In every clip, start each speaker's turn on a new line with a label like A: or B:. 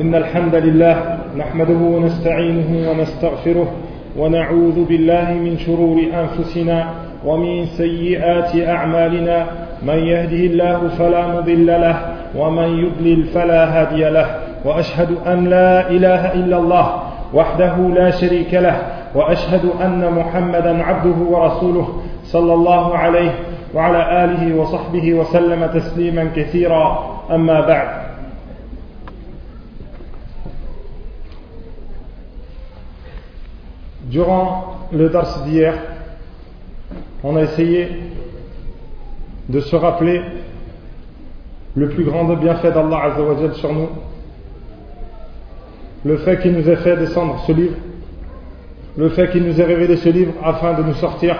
A: إن الحمد لله نحمده ونستعينه ونستغفره ونعوذ بالله من شرور أنفسنا ومن سيئات أعمالنا. من يهده الله فلا مضل له ومن يضلل فلا هادي له. وأشهد أن لا إله إلا الله وحده لا شريك له. وأشهد أن محمدا عبده ورسوله صلى الله عليه وعلى آله وصحبه وسلم تسليما كثيرا. أما بعد. Durant le dars d'hier, on a essayé de se rappeler le plus grand bienfait d'Allah Azzawajal sur nous, le fait qu'il nous ait fait descendre ce livre, le fait qu'il nous ait révélé ce livre afin de nous sortir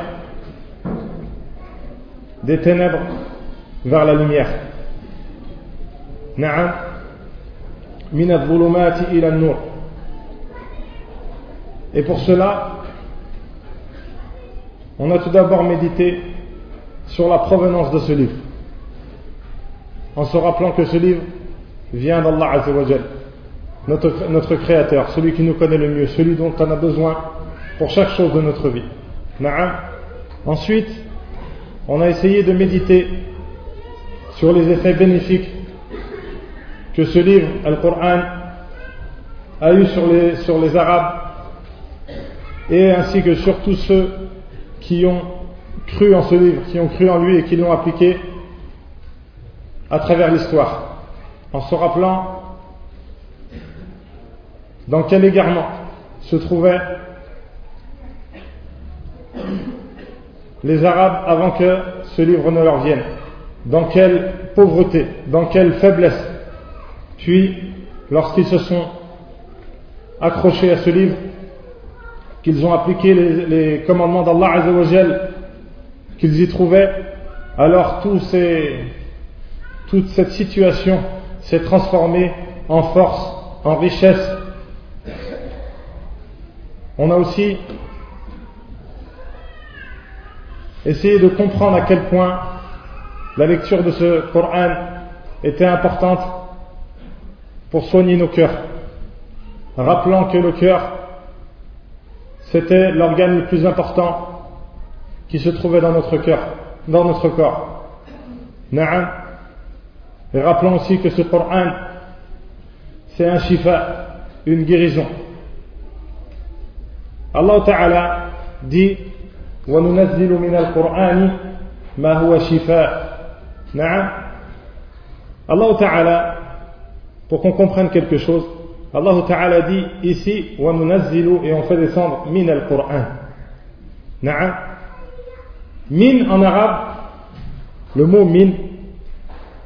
A: des ténèbres vers la lumière. Na'am, min ila nur et pour cela, on a tout d'abord médité sur la provenance de ce livre, en se rappelant que ce livre vient d'Allah Azzawajal, notre, notre Créateur, celui qui nous connaît le mieux, celui dont on a besoin pour chaque chose de notre vie. Ensuite, on a essayé de méditer sur les effets bénéfiques que ce livre, Al-Qur'an, a eu sur les, sur les Arabes et ainsi que sur tous ceux qui ont cru en ce livre, qui ont cru en lui et qui l'ont appliqué à travers l'histoire, en se rappelant dans quel égarement se trouvaient les Arabes avant que ce livre ne leur vienne, dans quelle pauvreté, dans quelle faiblesse. Puis, lorsqu'ils se sont accrochés à ce livre, qu'ils ont appliqué les, commandements d'Allah Azzawajal qu'ils y trouvaient, alors tout toute cette situation s'est transformée en force, en richesse. On a aussi essayé de comprendre à quel point la lecture de ce Coran était importante pour soigner nos cœurs, rappelant que le cœur c'était l'organe le plus important qui se trouvait dans notre cœur, dans notre corps. Na'am. Et rappelons aussi que ce Coran, c'est un shifa, une guérison. Allah Ta'ala dit وَنُنَزِّلُ مِنَ الْقُرْآنِ مَا هُوَ شِفَاء نعم Allah Ta'ala pour qu'on comprenne quelque chose Allah Ta'ala dit ici et on fait descendre min al-Qur'an. Min en arabe, le mot min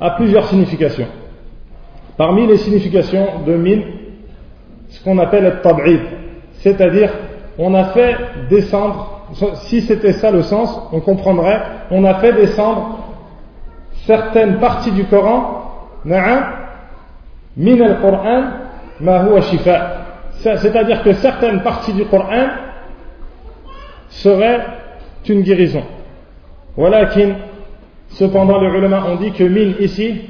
A: a plusieurs significations. Parmi les significations de min, ce qu'on appelle le tab'id, c'est-à-dire on a fait descendre, si c'était ça le sens, on comprendrait, on a fait descendre certaines parties du Coran, min al-Qur'an, c'est-à-dire que certaines parties du Coran seraient une guérison. Voilà cependant les ulama ont dit que min ici,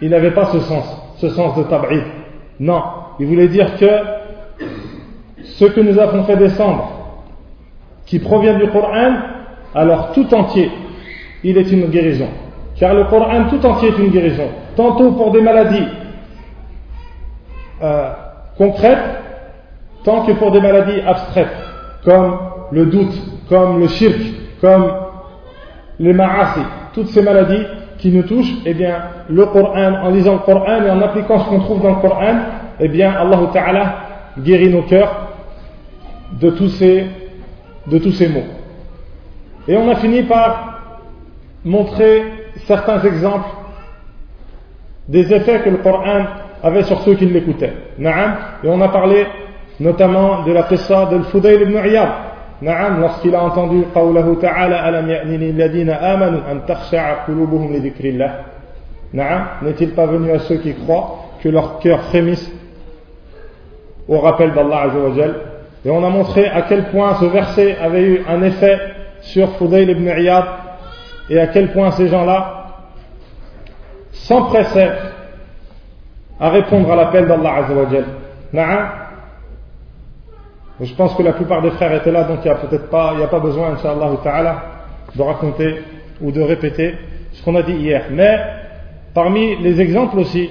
A: il n'avait pas ce sens, ce sens de tab'id. Non, il voulait dire que ce que nous avons fait descendre, qui provient du Coran, alors tout entier, il est une guérison. Car le Coran tout entier est une guérison. Tantôt pour des maladies euh, concrètes, tant que pour des maladies abstraites, comme le doute, comme le shirk, comme les ma'asi, toutes ces maladies qui nous touchent, eh bien, le Coran, en lisant le Coran et en appliquant ce qu'on trouve dans le Coran, eh bien, Allah Ta'ala guérit nos cœurs de tous ces, de tous ces maux. Et on a fini par montrer certains exemples des effets que le Coran avait sur ceux qui l'écoutaient. Et on a parlé notamment de la qissa de Fudayl ibn Iyad. Naam, lorsqu'il a entendu dhikrillah. Naam, n'est-il pas venu à ceux qui croient que leur cœur frémisse au rappel d'Allah Et on a montré à quel point ce verset avait eu un effet sur Fudayl ibn Iyad et à quel point ces gens-là s'empressaient à répondre à l'appel d'Allah Azzawajal. Je pense que la plupart des frères étaient là, donc il n'y a peut-être pas, il a pas besoin, Inch'Allah Ta'ala, de raconter ou de répéter ce qu'on a dit hier. Mais parmi les exemples aussi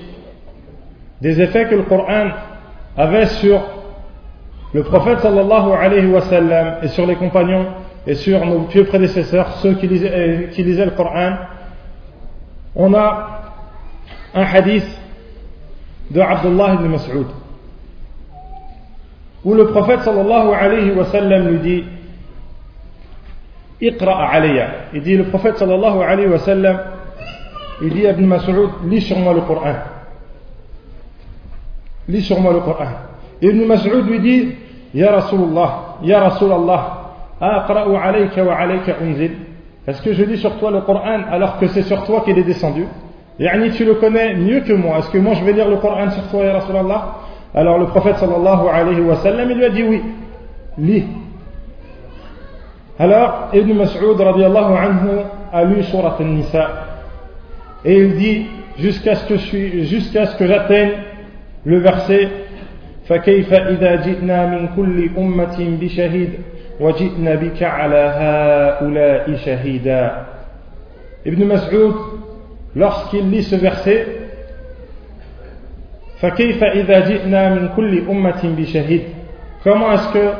A: des effets que le Coran avait sur le prophète sallallahu alayhi wa sallam et sur les compagnons et sur nos pieux prédécesseurs, ceux euh, qui lisaient le Coran, on a un hadith de Abdullah ibn Mas'ud où le prophète sallallahu alayhi wa sallam lui dit Iqra alayya. Il dit le prophète sallallahu alayhi wa sallam il dit à Ibn Mas'ud lis sur moi le Coran. Lis sur moi le Coran. Ibn Mas'ud lui dit Ya Rasulallah, Ya Rasulallah, aqra'u alayka wa alayka unzil. Est-ce que je lis sur toi le Coran alors que c'est sur toi qu'il est descendu? Yani tu le connais mieux que moi. Est-ce que moi je vais lire le Coran sur toi, Rasulallah Alors le prophète sallallahu alayhi wa sallam, il lui a dit oui, lis. Alors Ibn Mas'ud radiallahu anhu a lu surat al-Nisa et il dit jusqu'à ce que, jusqu'à ce que j'atteigne le verset فكيف إذا جئنا من كل أمة بشهيد وجئنا بك على هؤلاء شهيدا Ibn Mas'ud lorsqu'il lit ce verset Comment est-ce que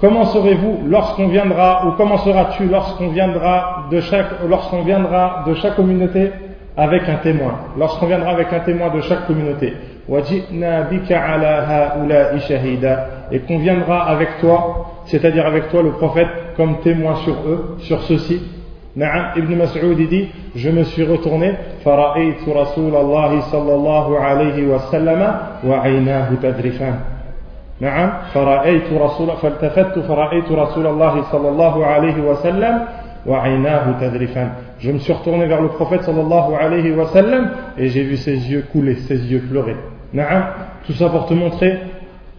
A: comment serez-vous lorsqu'on viendra ou comment seras-tu lorsqu'on viendra de chaque lorsqu'on viendra de chaque communauté avec un témoin? Lorsqu'on viendra avec un témoin de chaque communauté. Et qu'on viendra avec toi c'est-à-dire avec toi le prophète comme témoin sur eux sur ceux-ci. نعم ابن مسعود dit je me suis retourné فرأيت رسول الله صلى الله عليه وسلم وعيناه تذرفان نعم فرأيت رسول فالتفت فرأيت رسول الله صلى الله عليه وسلم وعيناه تذرفان je me suis retourné vers le prophète sallallahu alayhi wa sallam et j'ai vu ses yeux couler ses yeux pleurer نعم tout ça pour te montrer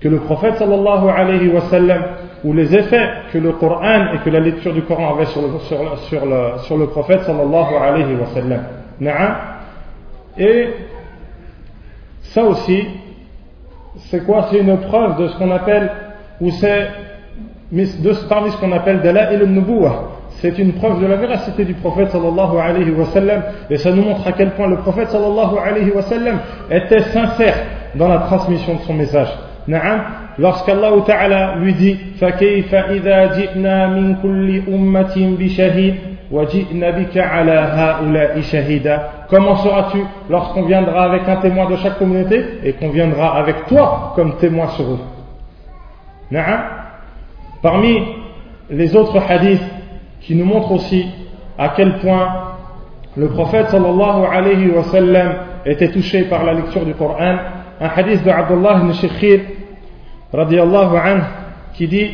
A: que le prophète sallallahu alayhi wa sallam ou les effets que le Coran et que la lecture du Coran avait sur le, prophète sallallahu alayhi wa sallam. Et ça aussi, c'est quoi? C'est une preuve de ce qu'on appelle, ou c'est parmi ce qu'on appelle Dala il nubuwa c'est une preuve de la véracité du prophète sallallahu alayhi wa et ça nous montre à quel point le prophète sallallahu alayhi wa était sincère dans la transmission de son message. نعم lorsqu'Allah Ta'ala lui dit فكيف إذا جئنا من كل أمة بشهيد وجئنا بك على هؤلاء شهيدا Comment seras-tu lorsqu'on viendra avec un témoin de chaque communauté et qu'on viendra avec toi comme témoin sur eux نعم Parmi les autres hadiths qui nous montrent aussi à quel point le prophète sallallahu alayhi wa sallam était touché par la lecture du Coran, un hadith de Abdullah ibn Shikhir الله عنه qui dit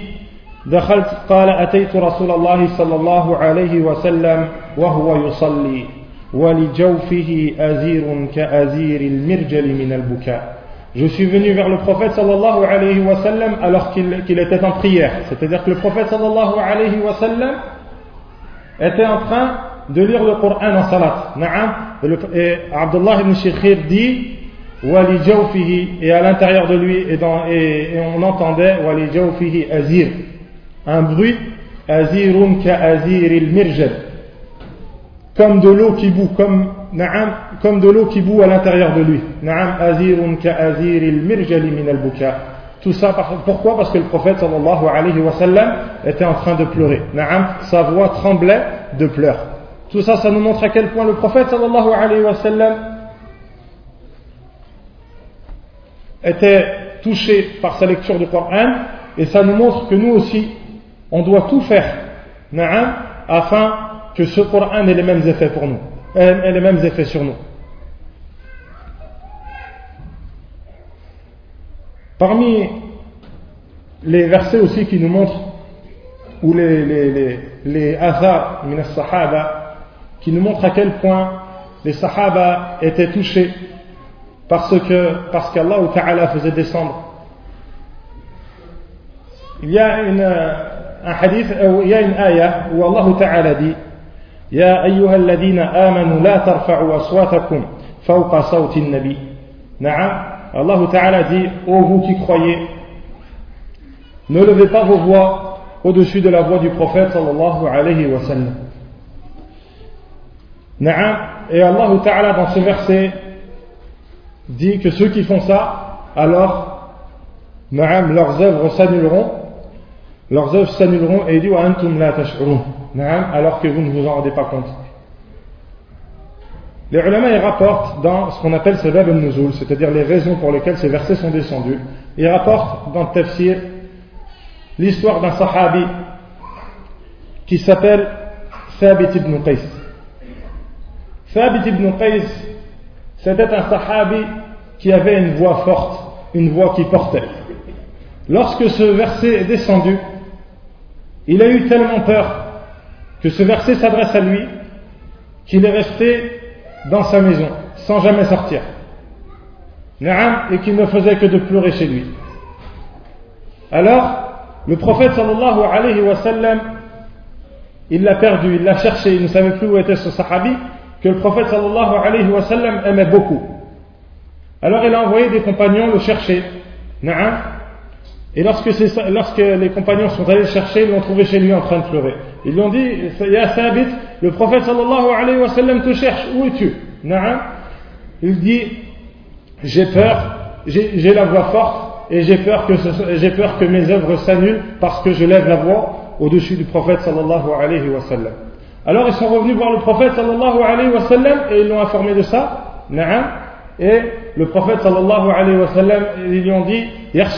A: دخلت قال أتيت رسول الله صلى الله عليه وسلم وهو يصلي ولجوفه أزير كأزير المرجل من البكاء Je suis venu vers le prophète sallallahu alayhi wa sallam alors qu'il qu était en prière. C'est-à-dire que le prophète sallallahu alayhi wa sallam était en train de lire le Coran en salat. Et Abdullah ibn Shikhir dit et à l'intérieur de lui et, on entendait azir. Un bruit azirun ka aziril mirjal comme de l'eau qui bout comme na'am comme de l'eau qui bout à l'intérieur de lui. Na'am azirun ka aziril mirjali min al buka. Tout ça pourquoi? Parce que le prophète sallallahu alayhi wa sallam était en train de pleurer. Na'am sa voix tremblait de pleurs. Tout ça ça nous montre à quel point le prophète sallallahu alayhi wa sallam était touché par sa lecture du Coran et ça nous montre que nous aussi on doit tout faire afin que ce Coran ait les mêmes effets pour nous ait les mêmes effets sur nous. Parmi les versets aussi qui nous montrent ou les, les, les, les sahaba qui nous montrent à quel point les sahaba étaient touchés parce que parce qu'Allah Ta'ala faisait descendre. Il y a une, un hadith, il y a une ayah où Allah Ta'ala dit يا أيها الذين آمنوا لا ترفعوا أصواتكم فوق صوت النبي Na'am, Allah Ta'ala dit, ô vous qui croyez, ne levez pas vos voix au-dessus de la voix du prophète sallallahu alayhi wa sallam. Na'am, et Allah Ta'ala dans ce verset dit que ceux qui font ça, alors, leurs œuvres s'annuleront, leurs œuvres s'annuleront et il dit, wa antum la tash'urun. Na'am, alors que vous ne vous en rendez pas compte. Les ulama ils rapportent dans ce qu'on appelle Sabab al-Nuzul, c'est-à-dire les raisons pour lesquelles ces versets sont descendus. Ils rapportent dans le tafsir l'histoire d'un sahabi qui s'appelle Thabit ibn Qais. Thabit ibn Qais, c'était un sahabi qui avait une voix forte, une voix qui portait. Lorsque ce verset est descendu, il a eu tellement peur que ce verset s'adresse à lui qu'il est resté dans sa maison, sans jamais sortir. Et qu'il ne faisait que de pleurer chez lui. Alors, le prophète sallallahu alayhi wa sallam, il l'a perdu, il l'a cherché, il ne savait plus où était ce sahabi, que le prophète sallallahu alayhi wa sallam aimait beaucoup. Alors il a envoyé des compagnons le chercher. Et lorsque, lorsque, les compagnons sont allés le chercher, ils l'ont trouvé chez lui en train de pleurer. Ils lui ont dit, Ya Thabit, le prophète sallallahu alayhi wa sallam te cherche, où es-tu? Il dit, j'ai peur, j'ai la voix forte, et j'ai peur, peur que mes œuvres s'annulent parce que je lève la voix au-dessus du prophète sallallahu alayhi wa sallam. Alors ils sont revenus voir le prophète sallallahu et ils l'ont informé de ça. Et le prophète sallallahu alayhi wa sallam, ils lui ont dit il a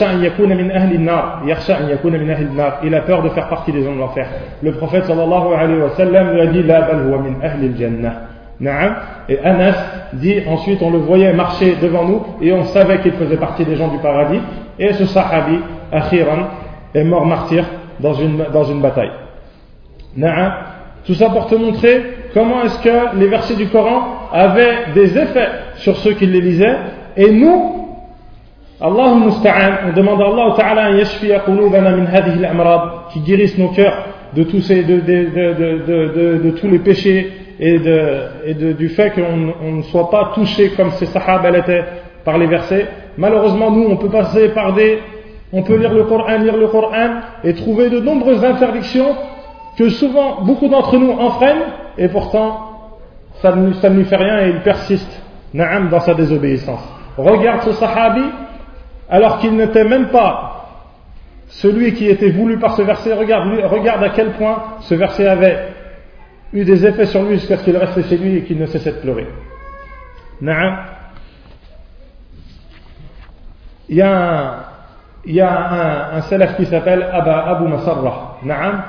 A: peur de faire partie des gens de l'enfer. Le prophète sallallahu alayhi wa sallam lui a dit min jannah. Et Anas dit ensuite on le voyait marcher devant nous et on savait qu'il faisait partie des gens du paradis. Et ce sahabi, Akhiran, est mort martyr dans une, dans une bataille. Tout ça pour te montrer comment est-ce que les versets du Coran avaient des effets sur ceux qui les lisaient. Et nous, Allah on demande à Allah Ta'ala qui guérisse nos cœurs de tous, ces, de, de, de, tous les péchés et, et du fait qu'on ne soit pas touché comme ces sahaba étaient par les versets. Malheureusement, nous, on peut passer par des. On peut lire le Coran, lire le Coran et trouver de nombreuses interdictions que souvent beaucoup d'entre nous enfreignent et pourtant ça ne, lui fait rien et il persiste na'am dans sa désobéissance. Regarde ce sahabi alors qu'il n'était même pas celui qui était voulu par ce verset, regarde, regarde à quel point ce verset avait eu des effets sur lui jusqu'à ce qu'il restait chez lui et qu'il ne cessait de pleurer. Na'am. Il y a un, il y a un, un salaf qui s'appelle Abu Masarrah. Na'am.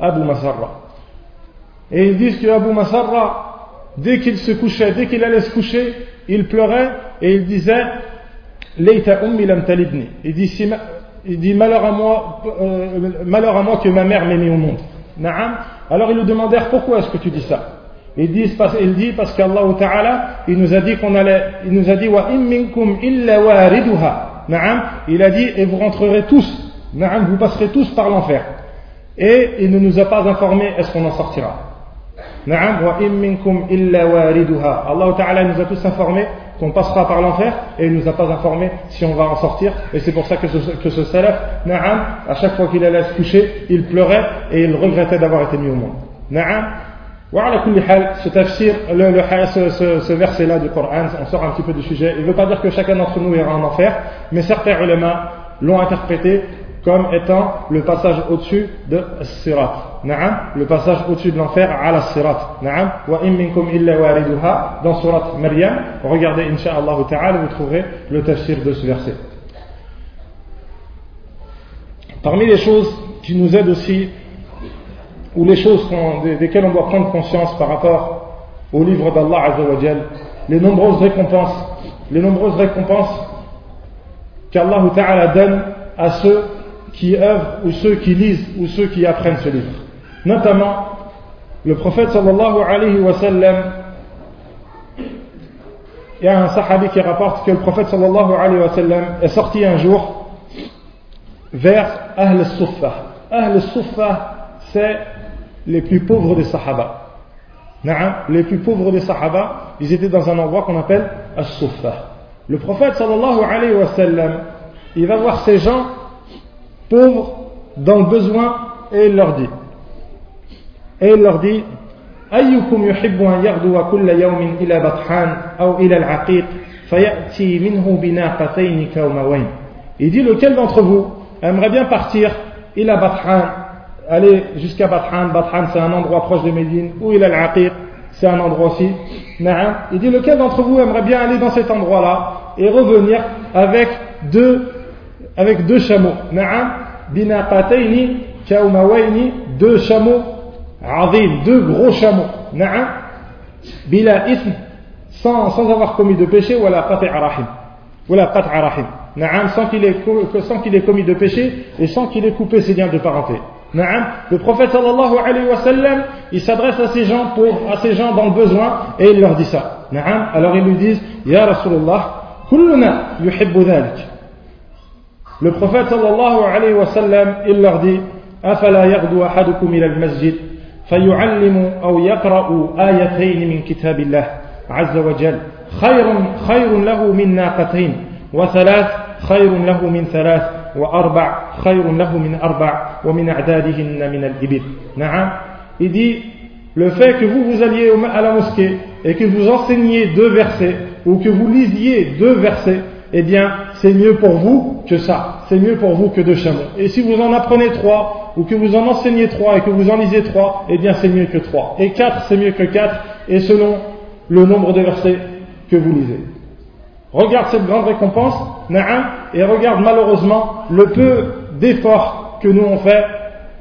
A: Abu Masarrah. Et ils disent que Abu Masarrah, dès qu'il se couchait, dès qu'il allait se coucher, il pleurait et il disait il dit, il dit malheur à moi, euh, malheur à moi que ma mère m'ait mis au monde. Alors ils lui demandèrent pourquoi est-ce que tu dis ça? Il dit, parce qu'Allah Ta'ala, il nous a dit qu'on allait, il nous a dit wa minkum illa wariduha. Il a dit et vous rentrerez tous, vous passerez tous par l'enfer. Et il ne nous a pas informé est-ce qu'on en sortira? Allah Ta'ala nous a tous informés qu'on passera par l'enfer et il ne nous a pas informé si on va en sortir. Et c'est pour ça que ce, ce salaf, na'am, à chaque fois qu'il allait se coucher, il pleurait et il regrettait d'avoir été mis au monde. Na'am. ce tafsir, le, le, ce, ce, verset-là du Coran, on sort un petit peu du sujet. Il ne veut pas dire que chacun d'entre nous ira en enfer, mais certains ulama l'ont interprété comme étant le passage au-dessus de Sirat. Le passage au-dessus de l'enfer à la Sirat. Wa minkum illa wariduha dans Surat Maryam. Regardez, Inch'Allah ta'ala, vous trouverez le tafsir de ce verset. Parmi les choses qui nous aident aussi, ou les choses desquelles on doit prendre conscience par rapport au livre d'Allah Azzawajal, les nombreuses récompenses, les nombreuses récompenses qu'Allah Ta'ala donne à ceux qui œuvrent ou ceux qui lisent ou ceux qui apprennent ce livre. Notamment, le prophète sallallahu alayhi wa sallam, il y a un sahabi qui rapporte que le prophète sallallahu alayhi wa sallam est sorti un jour vers Ahl al-Suffa. Ahl al-Suffa, c'est les plus pauvres des sahaba. Les plus pauvres des sahaba, ils étaient dans un endroit qu'on appelle As-Suffa. Le prophète sallallahu alayhi wa sallam, il va voir ces gens pauvres dans le besoin et il leur dit et il leur dit أيكم يحب أن يغدو كل يوم إلى بطحان أو إلى العقيق فيأتي منه بناقتين كوموين Il dit lequel d'entre vous aimerait bien partir il a Bathan, aller jusqu'à Bathan, Bathan c'est un endroit proche de Médine, ou il a l'Aqiq, c'est un endroit aussi. Il dit lequel d'entre vous aimerait bien aller dans cet endroit-là et revenir avec deux, avec deux chameaux. Binaqatayni kaumawaini, deux chameaux azim, deux gros chameaux. Bila ism, sans, avoir commis de péché, ou la qat'a rahim. Ou la qat'a rahim sans qu'il ait, commis de péché et sans qu'il ait coupé ses liens de parenté. Le prophète sallallahu alayhi wa sallam, il s'adresse à ces gens pour, à gens dans le besoin et il leur dit ça. Alors ils lui disent, Ya Rasulullah, kulluna yuhibbu dhalik. Le prophète sallallahu alayhi wa sallam, il leur dit, أفلا يغدو أحدكم إلى المسجد فيعلم أو يقرأ آيتين من كتاب الله عز وجل خير خير له من ناقتين وثلاث خير له من ثلاث وأربع خير له من أربع ومن أعدادهن من الإبل نعم il dit le fait que vous vous alliez à la mosquée et que vous enseigniez deux versets ou que vous lisiez deux versets eh bien c'est mieux pour vous que ça. C'est mieux pour vous que deux chameaux. Et si vous en apprenez trois ou que vous en enseignez trois et que vous en lisez trois eh bien c'est mieux que trois. Et quatre c'est mieux que quatre et selon le nombre de versets que vous lisez. Regarde cette grande récompense, et regarde malheureusement le peu d'efforts que nous on fait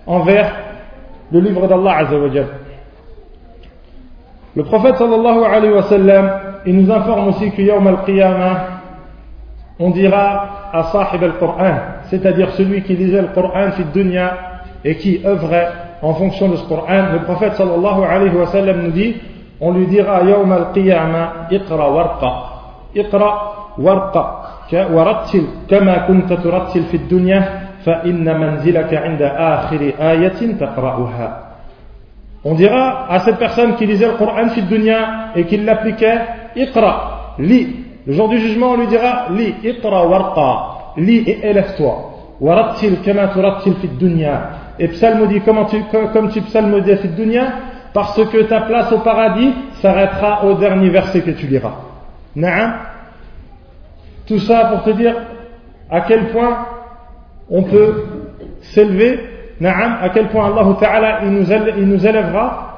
A: envers le livre d'Allah. Le prophète sallallahu alayhi wa sallam, il nous informe aussi que Yawm al-Qiyamah, on dira à Sahib al-Qur'an, c'est-à-dire celui qui lisait le Qur'an fi dunya et qui œuvrait en fonction de ce Qur'an. Le prophète sallallahu alayhi wa sallam nous dit, on lui dira Yawm al-Qiyamah, iqra warqa. اقرأ وارقى ورتل كما كنت ترتل في الدنيا فإن منزلك عند آخر آية تقرأها On dira à cette personne qui lisait le Coran fi dunya et qui l'appliquait, Iqra, lis. Le jour du jugement, on lui dira, lis, Iqra warqa, lis et élève-toi. Warattil kama turattil fi dunya. Et psalmodie, comment tu, comme tu psalmodies fi dunya, parce que ta place au paradis s'arrêtera au dernier verset que tu liras. Naam. Tout ça pour te dire à quel point on peut s'élever, Naam, à quel point Allah Ta'ala il nous élèvera.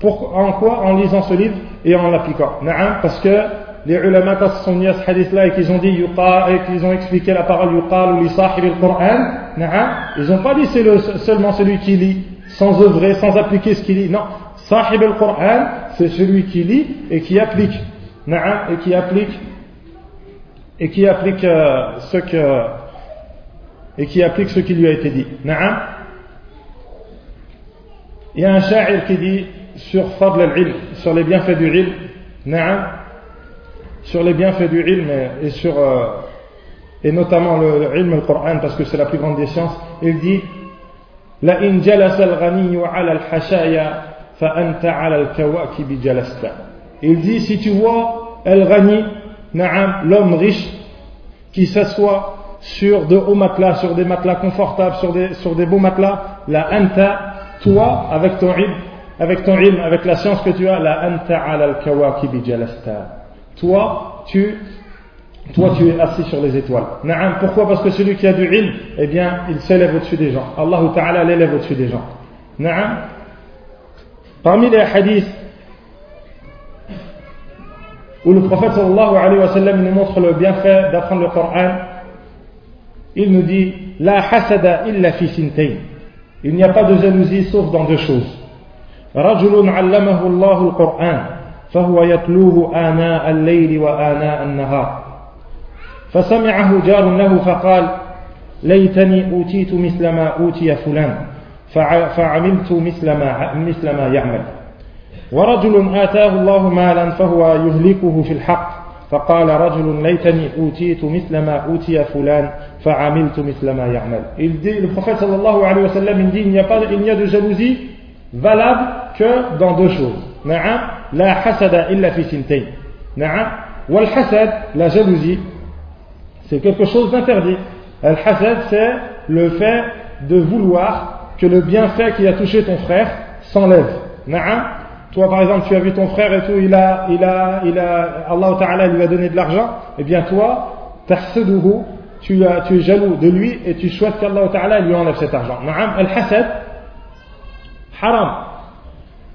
A: Pour, en quoi? En lisant ce livre et en l'appliquant. Naam, parce que les ulama quand ils sont venus à ce hadith-là et qu'ils ont dit et qu'ils ont expliqué la parole yuqal ou sahib al-Qur'an, ils n'ont pas dit c'est le, seulement celui qui lit sans œuvrer, sans appliquer ce qu'il lit. Non, sahib al-Qur'an, c'est celui qui lit et qui applique. Et qui applique et qui applique euh, ce que et qui applique ce qui lui a été dit. Il y a un sha'ir qui dit sur fadl al-ilm, sur les bienfaits du ilm, sur les bienfaits du ilm et sur euh, et notamment le ilm al-Qur'an parce que c'est la plus grande des sciences, il dit la in jalasa al-ghani 'ala al-hashaya fa anta al-kawakib jalasta. Il dit, si tu vois El Rani, l'homme riche, qui s'assoit sur de hauts matelas, sur des matelas confortables, sur des, sur des beaux matelas, la anta, toi, avec ton ilm, avec ton ilm, avec la science que tu as, la anta ala al-kawakibi jalasta toi tu, toi, tu es assis sur les étoiles. Naam, pourquoi? Parce que celui qui a du ilm, eh bien, il s'élève au-dessus des gens. Allah Ta'ala l'élève au-dessus des gens. Naam. Parmi les hadiths où le prophète sallallahu alayhi wa nous montre le bienfait d'apprendre le Coran, il nous dit La hasada illa fi sintayn. Il n'y a pas de jalousie sauf dans deux choses. Rajulun allamahu al-Qur'an. فهو يتلوه آناء الليل وآناء النهار. فسمعه جار له فقال ليتني أوتيت مثل ما أوتي فلان فعملت مثل ما, مثل ما يعمل. ورجل آتاه الله مالا فهو يهلكه في الحق فقال رجل ليتني أوتيت مثل ما أوتي فلان فعملت مثل ما يعمل. Il dit, le prophète sallallahu alayhi wa sallam il dit il n'y a pas il n'y a de jalousie valable que dans deux choses. نعم la hasada illa fi sintain. Wal hasad, la jalousie, c'est quelque chose d'interdit. Al hasad, c'est le fait de vouloir que le bienfait qui a touché ton frère s'enlève. Toi, par exemple, tu as vu ton frère et tout, il a, il a, il a, Allah Ta'ala lui a donné de l'argent, et bien toi, tahsaduhu, tu, as, tu es jaloux de lui et tu souhaites qu'Allah Ta'ala lui enlève cet argent. Al hasad, haram.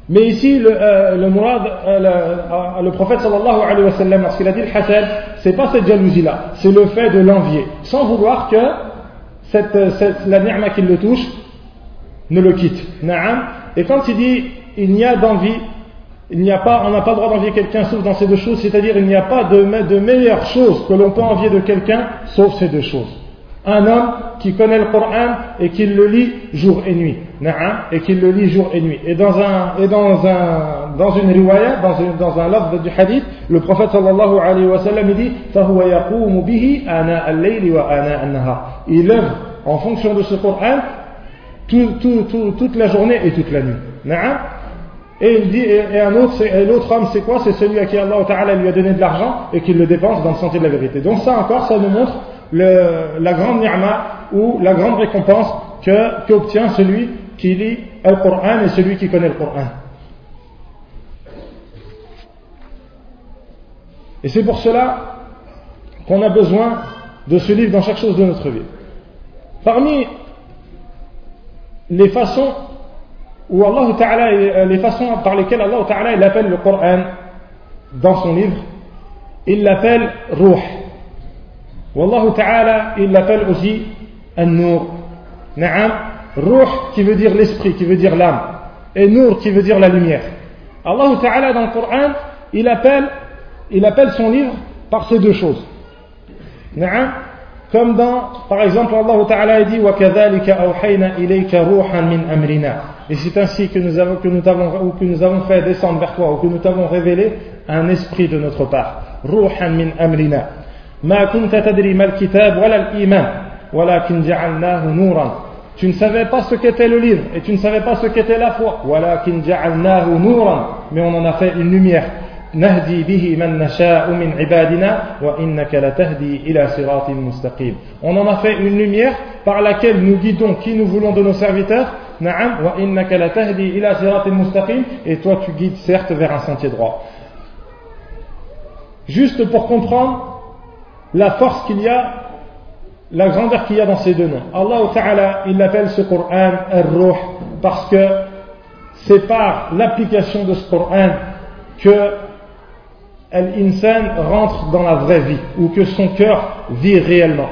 A: Mais ici, le, euh, euh, euh, le, prophète sallallahu alayhi wa sallam, lorsqu'il a dit le hasad, c'est pas cette jalousie-là, c'est le fait de l'envier, sans vouloir que cette, la ni'ma qui le touche ne le quitte. Na'am. Et quand il dit il n'y a d'envie, on n'a pas le droit d'envier quelqu'un sauf dans ces deux choses, c'est-à-dire il n'y a pas de meilleure chose que l'on peut envier de quelqu'un sauf ces deux choses. Un homme qui connaît le Coran et qui le lit jour et nuit, et qui le lit jour et nuit. Et dans un, et dans un, dans une riwaya, dans, une, dans un love du hadith, le prophète sallallahu alayhi wa sallam dit, Il œuvre en fonction de ce Coran tout, tout, tout, toute la journée et toute la nuit. Et il dit, et, un autre, l'autre homme, c'est quoi? C'est celui à qui Allah Ta'ala lui a donné de l'argent et qui le dépense dans le sentier de la vérité. Donc ça encore, ça nous montre la grande ni'ma ou la grande récompense que, qu'obtient celui qui lit le Coran et celui qui connaît le Coran. Et c'est pour cela qu'on a besoin de ce livre dans chaque chose de notre vie. Parmi les façons où Allah Ta'ala, euh, les façons par lesquelles Allah Ta'ala appelle le Coran dans son livre, il l'appelle Ruh. Wallah Ta'ala, il l'appelle aussi An-Nur. Na'am, Ruh qui veut dire l'esprit, qui veut dire l'âme, et Nur qui veut dire la lumière. Allah Ta'ala dans le Coran, il appelle, il appelle son livre par ces deux choses. Na'am, comme dans, par exemple, Allah Ta'ala dit وَكَذَلِكَ أَوْحَيْنَا إِلَيْكَ رُوحًا مِنْ أَمْرِنَا Et c'est ainsi que nous, avons, que, nous avons, ou que nous avons fait descendre vers toi, ou que nous t'avons révélé un esprit de notre part. رُوحًا مِنْ أَمْرِنَا مَا كُنْتَ تَدْرِي مَا الْكِتَابُ وَلَا الْإِيمَانِ وَلَكِنْ جَعَلْنَاهُ نُورًا Tu ne savais pas ce qu'était le livre, et tu ne savais pas ce qu'était la foi. وَلَكِنْ جَعَلْنَاهُ نُورًا Mais on en a fait une lumière. نهدي به من نشاء من عبادنا وإنك لتهدي إلى صراط مستقيم On en a fait une lumière par laquelle nous guidons qui nous voulons de nos serviteurs نعم وإنك لتهدي إلى صراط مستقيم et toi tu guides certes vers un sentier droit juste pour comprendre la force qu'il y a la grandeur qu'il y a dans ces deux noms Allah Ta'ala il appelle ce Coran Ar-Ruh parce que c'est par l'application de ce Coran que l'insan rentre dans la vraie vie, ou que son cœur vit réellement.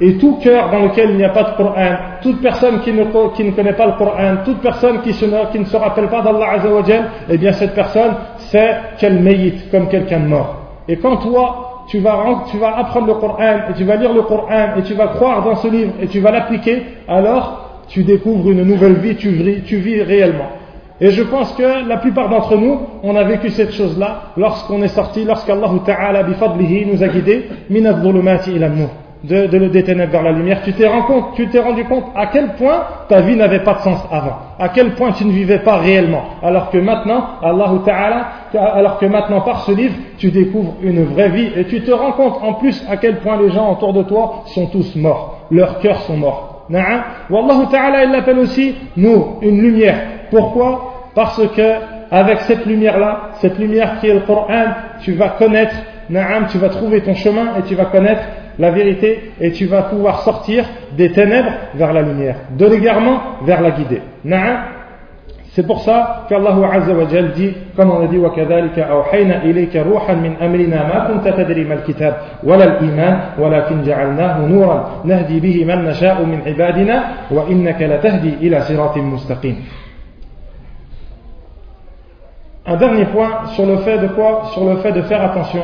A: Et tout cœur dans lequel il n'y a pas de Coran, toute personne qui ne, connaît pas le Coran, toute personne qui, ne se rappelle pas d'Allah Azzawajal, eh bien cette personne, c'est qu'elle médite comme quelqu'un de mort. Et quand toi, tu vas, apprendre le Coran, et tu vas lire le Coran, et tu vas croire dans ce livre, et tu vas l'appliquer, alors tu découvres une nouvelle vie, tu vis, réellement. Et je pense que la plupart d'entre nous, on a vécu cette chose-là lorsqu'on est sorti, lorsqu'Allah Ta'ala nous a guidés, de, de le détenir vers la lumière. Tu t'es rendu compte, à quel point ta vie n'avait pas de sens avant, à quel point tu ne vivais pas réellement. Alors que maintenant, Allah alors que maintenant par ce livre, tu découvres une vraie vie et tu te rends compte en plus à quel point les gens autour de toi sont tous morts, leurs cœurs sont morts. Wallahu Ta'ala, il l'appelle aussi, nous, une lumière. Pourquoi? Parce que avec cette lumière-là, cette lumière qui est le Coran, tu vas connaître, tu vas trouver ton chemin et tu vas connaître la vérité et tu vas pouvoir sortir des ténèbres vers la lumière, de l'égarement vers la guidée. Na'am. C'est pour ça qu'Allah Azza wa Jal dit, comme on a dit, وَكَذَلِكَ أَوْحَيْنَا إِلَيْكَ رُوحًا مِنْ أَمْرِنَا مَا كُنْتَ تَدْرِي مَا الْكِتَابُ وَلَا الْإِيمَانُ وَلَكِنْ جَعَلْنَاهُ نُورًا نَهْدِي بِهِ مَنْ نَشَاءُ مِنْ عِبَادِنَا وَإِنَّكَ لَتَهْدِي إِلَى صِرَاطٍ مُسْتَقِيمٍ Un dernier point sur le fait de quoi Sur le fait de faire attention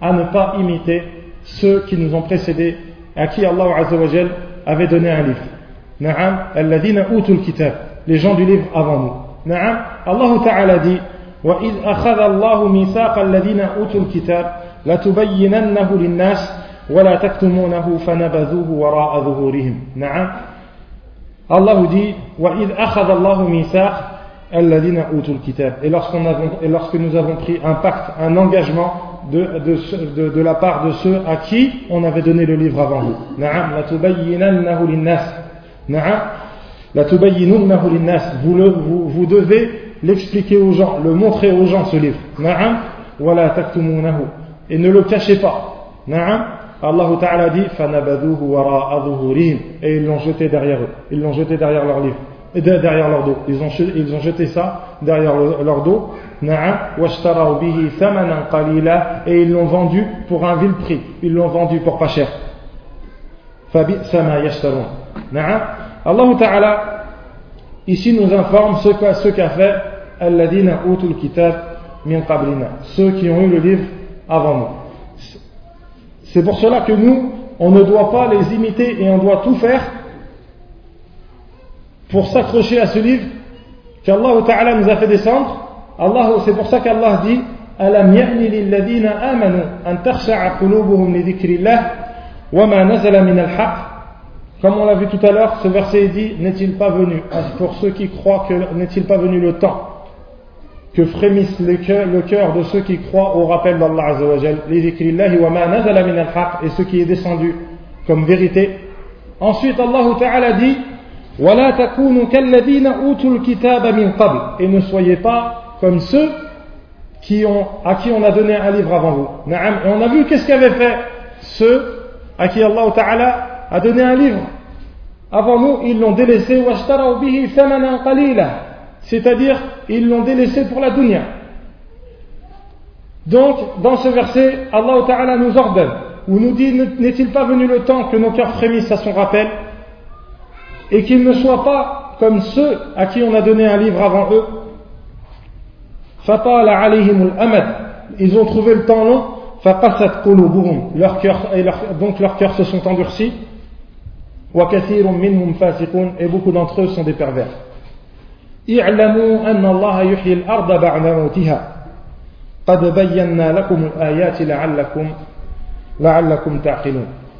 A: à ne pas imiter ceux qui nous ont précédés, à qui Allah Azzawajal avait donné un livre. Na'am, alladhina utul kitab, les gens du livre avant nous. Na'am, Allah Ta'ala dit, وإذ أخذ الله ميثاق الذين أوتوا الكتاب لتبيننه للناس ولا تكتمونه فنبذوه وراء ظهورهم نعم الله dit وإذ أخذ الله ميثاق et lorsque nous avons pris un pacte, un engagement de, de, la part de ceux à qui on avait donné le livre avant nous. Vous, le, vous, vous devez l'expliquer aux gens, le montrer aux gens ce livre. Et ne le cachez pas. Allah Ta'ala dit Et ils l'ont jeté derrière eux, ils l'ont jeté derrière leur livre derrière leur dos. Ils ont, ils ont jeté ça derrière leur dos. Et ils l'ont vendu pour un vil prix. Ils l'ont vendu pour pas cher. Allah Ta'ala ici nous informe ce qu'a ce qu'a fait ceux qui ont eu le livre avant nous. C'est pour cela que nous, on ne doit pas les imiter et on doit tout faire pour s'accrocher à ce livre qu'Allah Ta'ala nous a fait descendre. Allah, c'est pour ça qu'Allah dit ألم يأن للذين آمنوا أن تخشع قلوبهم لذكر الله وما نزل من الحق Comme on l'a vu tout à l'heure, ce verset dit N'est-il pas venu, pour ceux qui croient que n'est-il pas venu le temps que frémisse le cœur, le cœur de ceux qui croient au rappel d'Allah Azzawajal, et ce qui est descendu comme vérité. Ensuite, Allah Ta'ala dit et ne soyez pas comme ceux à qui on a donné un livre avant vous. Et on a vu qu'est-ce qu'avaient fait ceux à qui Allah a donné un livre. Avant nous, ils l'ont délaissé. C'est-à-dire, ils l'ont délaissé pour la dunya. Donc, dans ce verset, Allah Ta'ala nous ordonne, ou nous dit, n'est-il pas venu le temps que nos cœurs frémissent à son rappel? Et qu'ils ne soient pas comme ceux à qui on a donné un livre avant eux. Ils ont trouvé le temps long. Leur cœur, et donc leurs cœurs se sont endurcis. Et beaucoup d'entre eux sont des pervers.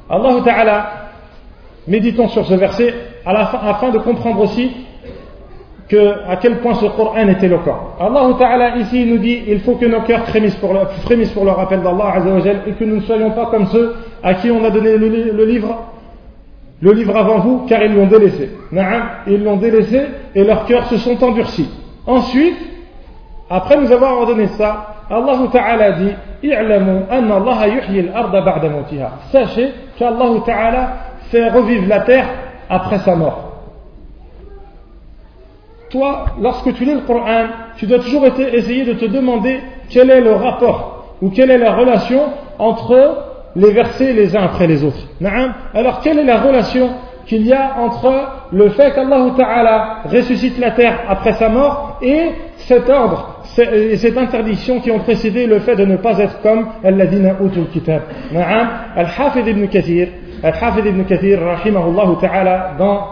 A: Allah Ta'ala méditons sur ce verset afin de comprendre aussi à quel point ce Coran est éloquent. Allah Ta'ala ici nous dit il faut que nos cœurs frémissent pour le, frémissent pour le rappel d'Allah et que nous ne soyons pas comme ceux à qui on a donné le, livre le livre avant vous car ils l'ont délaissé. Ils l'ont délaissé et leurs cœurs se sont endurcis. Ensuite, après nous avoir ordonné ça, Allah Ta'ala dit Sachez qu'Allah Ta'ala fait revivre la terre après sa mort. Toi, lorsque tu lis le Coran, tu dois toujours essayer de te demander quel est le rapport ou quelle est la relation entre les versets les uns après les autres. Alors, quelle est la relation qu'il y a entre le fait qu'Allah Ta'ala ressuscite la terre après sa mort et cet ordre, cette interdiction qui ont précédé le fait de ne pas être comme Al-Ladina Utul Kitab. Al-Hafid ibn Kathir, Al-Hafid ibn Kathir, rahimahullah ta'ala, dans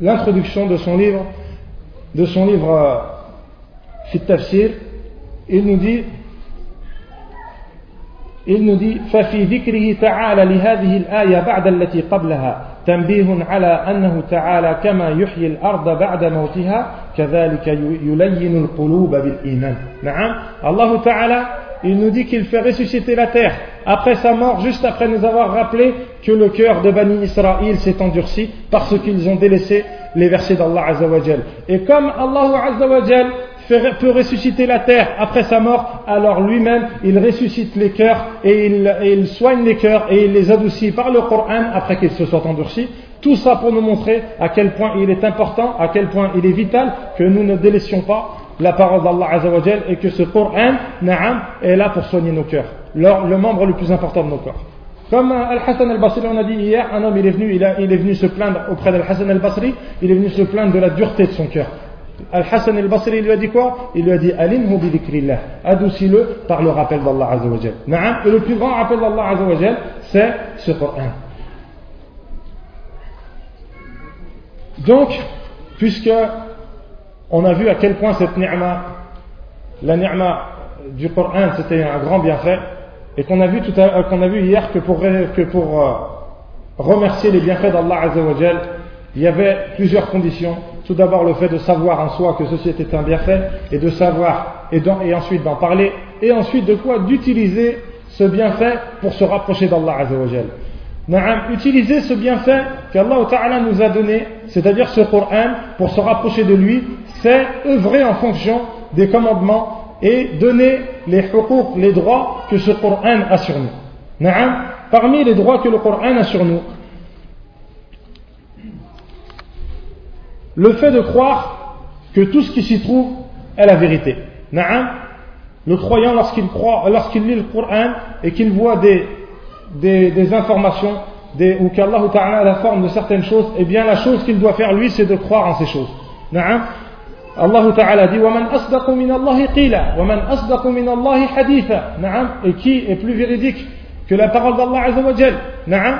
A: l'introduction de son livre, de son livre euh, Fit Tafsir, il nous dit il nous dit ففي ذكره تعالى لهذه الآية بعد التي قبلها تنبيه على أنه تعالى كما يحيي الأرض بعد موتها كذلك يلين القلوب بالإيمان نعم الله تعالى il nous dit qu'il fait ressusciter la terre après sa mort, juste après nous avoir rappelé que le cœur de Bani Israël s'est endurci parce qu'ils ont délaissé les versets d'Allah Azzawajal. Et comme Allah Azzawajal peut ressusciter la terre après sa mort, alors lui-même, il ressuscite les cœurs et il, soigne les cœurs et il les adoucit par le Coran après qu'ils se soient endurcis. Tout ça pour nous montrer à quel point il est important, à quel point il est vital que nous ne délaissions pas la parole d'Allah Azzawajal et que ce Coran, na'am, est là pour soigner nos cœurs, le, membre le plus important de nos corps. Comme Al-Hassan al-Basri, on a dit hier, un homme il est venu, il, est venu se plaindre auprès d'Al-Hassan al-Basri, il est venu se plaindre de la dureté de son cœur. Al-Hassan al-Basri lui a dit quoi? Il lui a dit Alimhu bidikrillah, adoucis-le par le rappel d'Allah Azzawajal. Et le plus grand rappel d'Allah Azzawajal, c'est ce Coran. Donc, puisque on a vu à quel point cette ni'ma, la ni'ma du Coran, c'était un grand bienfait, et qu'on a vu hier que pour, que pour euh, remercier les bienfaits d'Allah Azzawajal, il y avait plusieurs conditions. Tout d'abord le fait de savoir en soi que ceci était un bienfait, et de savoir, et, ensuite d'en parler, et ensuite de quoi D'utiliser ce bienfait pour se rapprocher d'Allah Azzawajal. Naam, utiliser ce bienfait qu'Allah Ta'ala nous a donné, c'est-à-dire ce Coran, pour se rapprocher de lui, c'est œuvrer en fonction des commandements et donner les les droits que ce Coran a sur nous. Parmi les droits que le Coran a sur nous, le fait de croire que tout ce qui s'y trouve est la vérité. Le croyant lorsqu'il croit, lorsqu'il lit le Coran et qu'il voit des des, informations des, ou qu'Allah Ta'ala la forme de certaines choses, eh bien la chose qu'il doit faire lui, c'est de croire en ces choses. Na'am. Allah Ta'ala dit وَمَنْ أَصْدَقُ مِنَ اللَّهِ قِيلًا وَمَنْ أَصْدَقُ مِنَ اللَّهِ حَدِيثًا Na'am. Et qui est plus véridique que la parole d'Allah Azza wa Jal Na'am.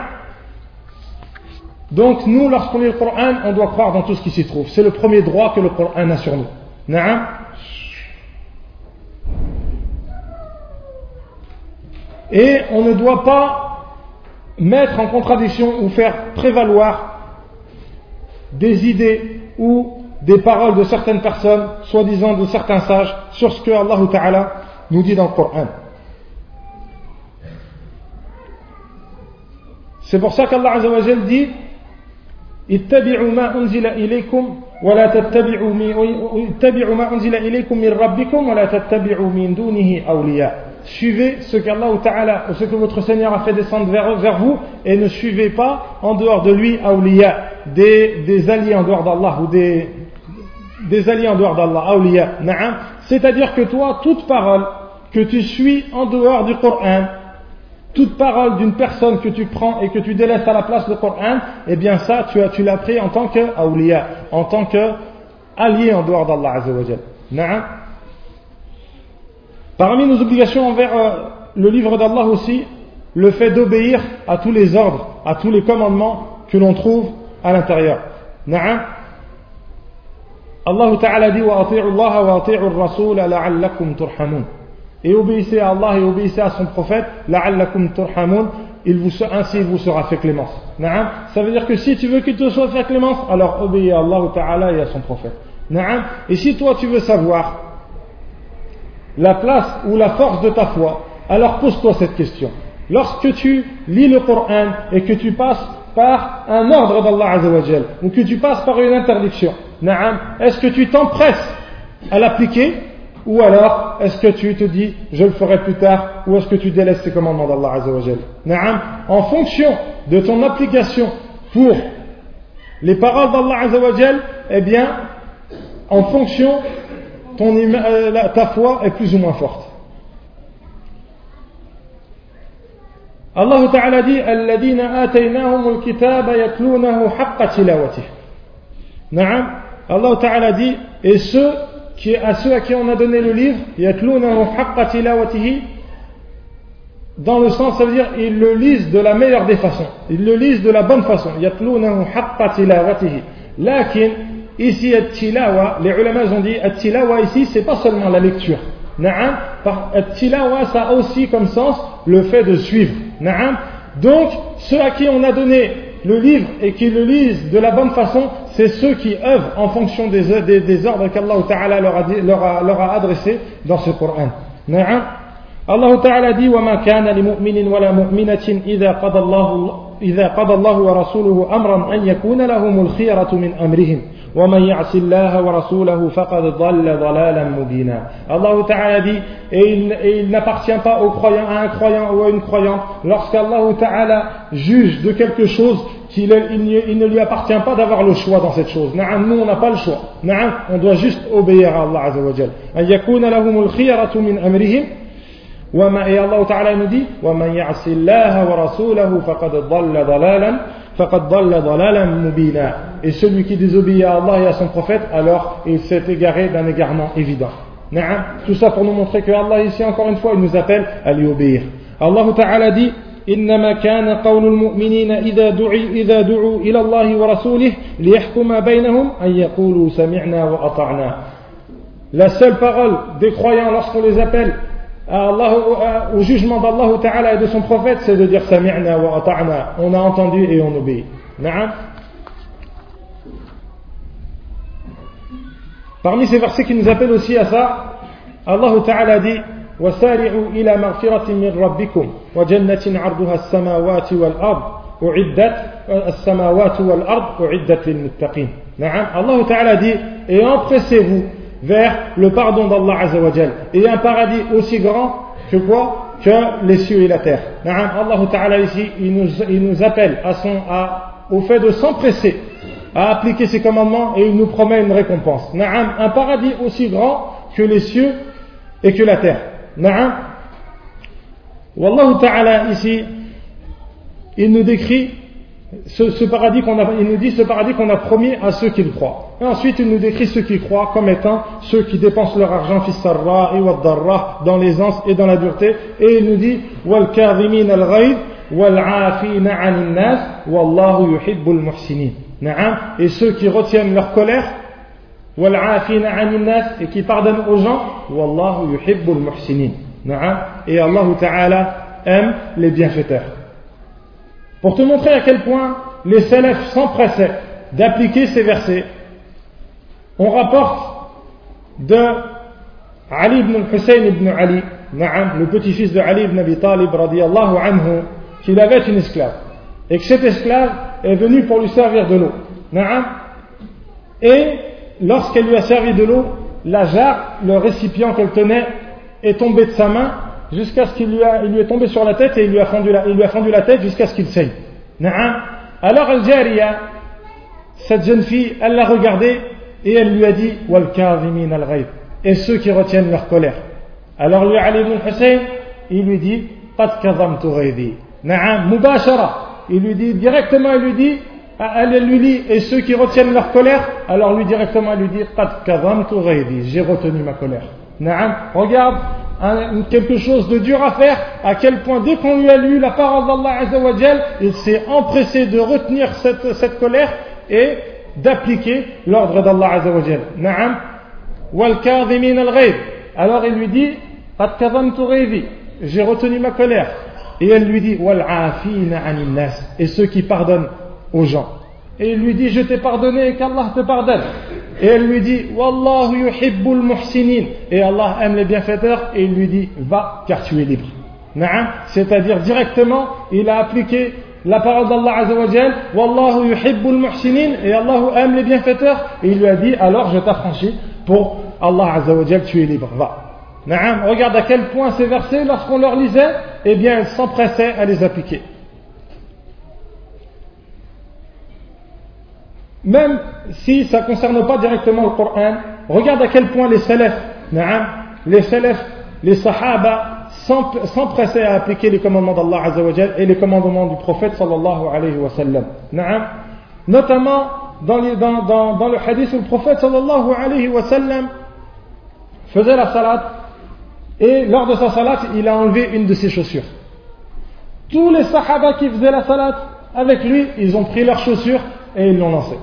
A: Donc nous, lorsqu'on lit le Coran, on doit croire dans tout ce qui s'y trouve. C'est le premier droit que le Coran a sur nous. Na'am. Et on ne doit pas mettre en contradiction ou faire prévaloir des idées ou des paroles de certaines personnes, soi-disant de certains sages, sur ce que Allah Ta'ala nous dit dans le Coran. C'est pour ça qu'Allah Azzawajal dit اتبعوا ما أنزل إليكم ولا تتبعوا اتبعوا ما أنزل إليكم من ربكم ولا تتبعوا من دونه أولياء suivez ce qu'Allah Ta'ala, ce que votre Seigneur a fait descendre vers, vous, et ne suivez pas en dehors de lui, awliya, des, des alliés en dehors d'Allah, ou des, des alliés en dehors d'Allah, awliya, C'est-à-dire que toi, toute parole que tu suis en dehors du Coran, toute parole d'une personne que tu prends et que tu délaisses à la place du Coran, eh bien ça, tu, l'as pris en tant que en tant que allié en dehors d'Allah Azzawajal. Parmi nos obligations envers euh, le livre d'Allah aussi, le fait d'obéir à tous les ordres, à tous les commandements que l'on trouve à l'intérieur. Na'am. Allah Ta'ala dit. Et obéissez à Allah et obéissez à son prophète la'allakum turhamun. Il vous, ainsi il vous sera fait clémence. Ça veut dire que si tu veux qu'il te soit fait clémence, alors obéis à Allah Ta'ala et à son prophète. Et si toi tu veux savoir la place ou la force de ta foi, alors pose-toi cette question. Lorsque tu lis le Coran et que tu passes par un ordre d'Allah Azzawajal, ou que tu passes par une interdiction, est-ce que tu t'empresses à l'appliquer ou alors est-ce que tu te dis je le ferai plus tard ou est-ce que tu délaisses ces commandements d'Allah Azzawajal En fonction de ton application pour les paroles d'Allah Azzawajal, eh bien, en fonction euh, ta foi est plus ou moins forte. Allah Ta'ala dit Alladina ataynahum al-kitaba yatlunahu haqqa tilawatih. Naam. Allah Ta'ala dit et ceux qui, à ceux à qui on a donné le livre yatlunahu haqqa tilawatihi dans le sens, ça veut dire ils le lisent de la meilleure des façons. Ils le lisent de la bonne façon. Yatlunahu haqqa tilawatihi. Lakin Ici, At-Tilawa, les ulama ont dit At-Tilawa ici, c'est pas seulement la lecture. Na'am. At-Tilawa, ça a aussi comme sens le fait de suivre. Na'am. Donc, ceux à qui on a donné le livre et qui le lisent de la bonne façon, c'est ceux qui œuvrent en fonction des, des, des ordres qu'Allah Ta'ala leur a, leur, a, leur a adressés dans ce Coran. Na'am. Allah Ta'ala dit وما كان لمؤمن ولا مؤمنة إذا قضى الله إذا قضى الله ورسوله أمرا أن يكون لهم الخيرة من أمرهم ومن يعص الله ورسوله فقد ضل ضلالا مبينا Ta'ala dit et il, il n'appartient pas au croyant, à un croyant ou à une croyante lorsqu'Allah Ta'ala juge de quelque chose qu'il il, il ne lui appartient pas d'avoir le choix dans cette chose. Nous on n'a pas le choix. On doit juste obéir à Allah Azza wa Jal. et Allah Ta'ala nous dit ومن يعص الله ورسوله فقد ضل ضلالا et celui qui désobéit à Allah et à son prophète, alors il s'est égaré d'un égarement évident. Tout ça pour nous montrer que Allah ici encore une fois il nous appelle à lui obéir. Allah Ta'ala dit إنما كان قول المؤمنين إذا دعي إذا دعوا إلى الله ورسوله ليحكم بينهم أن يقولوا سمعنا وأطعنا. La seule parole des croyants lorsqu'on les appelle Allah, au jugement d'Allah Ta'ala et de son prophète, c'est de dire Sami'na wa ata'na. On a entendu et on obéit. Parmi ces versets qui nous appellent aussi à ça, Allah Ta'ala dit وسارعوا إلى مغفرة من ربكم وجنة عرضها السماوات والأرض أعدت السماوات والأرض أعدت للمتقين نعم الله تعالى dit et empressez-vous vers le pardon d'Allah Azzawajal et un paradis aussi grand que quoi? Que les cieux et la terre. Allah Ta'ala ici, il nous, il nous appelle au fait de s'empresser à appliquer ses commandements et il nous promet une récompense. Na'am, un paradis aussi grand que les cieux et que la terre. Na'am. Wallahu Ta'ala ici, il nous décrit ce, paradis qu'on a, il nous dit ce paradis qu'on a promis à ceux qui le croient. Et ensuite, il nous décrit ceux qui croient comme étant ceux qui dépensent leur argent et dans l'aisance et dans la dureté. Et il nous dit. Et ceux qui retiennent leur colère et qui pardonnent aux gens. Et Allah Ta'ala aime les bienfaiteurs. Pour te montrer à quel point les salafs s'empressaient d'appliquer ces versets, on rapporte de Ali ibn Hussein ibn Ali, le petit-fils de Ali ibn Abi Talib anhu, qu'il avait une esclave. Et que cette esclave est venue pour lui servir de l'eau. Et lorsqu'elle lui a servi de l'eau, la jarre, le récipient qu'elle tenait, est tombé de sa main jusqu'à ce qu'il lui, il lui est tombé sur la tête et il lui a fendu la, il lui a fendu la tête jusqu'à ce qu'il saigne. Alors Al-Jariya, cette jeune fille, elle l'a regardé et elle lui a dit al et ceux qui retiennent leur colère. Alors lui Ali ibn Hussein, il lui dit Qad kazamtu Na'am, mubashara. Il lui dit directement, il lui dit elle lui dit, et ceux qui retiennent leur colère, alors lui directement, elle lui dit, j'ai retenu ma colère. Regarde, quelque chose de dur à faire, à quel point dès qu'on lui a lu la parole d'Allah Azzawajal, il s'est empressé de retenir cette, colère et d'appliquer l'ordre d'Allah Azzawajal. Na'am. al Alors il lui dit, j'ai retenu ma colère. Et elle lui dit, et ceux qui pardonnent aux gens. Et il lui dit, je t'ai pardonné et qu'Allah te pardonne. Et elle lui dit, Wallahu yuhibbul muhsinin. Et Allah aime les bienfaiteurs et il lui dit, va car tu es libre. C'est-à-dire directement, il a appliqué la parole d'Allah Azzawajal, Wallahu yuhibbul muhsinin, et Allah aime les bienfaiteurs, et il lui a dit, alors je t'affranchis pour Allah Azzawajal, tu es libre, va. Regarde à quel point ces versets, lorsqu'on leur lisait, eh bien, ils s'empressaient à les appliquer. Même si ça ne concerne pas directement le Coran, regarde à quel point les salafs, les salafs, les sahaba s'empressaient à appliquer les commandements d'Allah et les commandements du prophète sallallahu alayhi wa sallam. Notamment dans, le hadith où le prophète sallallahu alayhi wa sallam faisait la salat et lors de sa salat il a enlevé une de ses chaussures. Tous les sahaba qui faisaient la salat avec lui, ils ont pris leurs chaussures et ils l'ont lancé.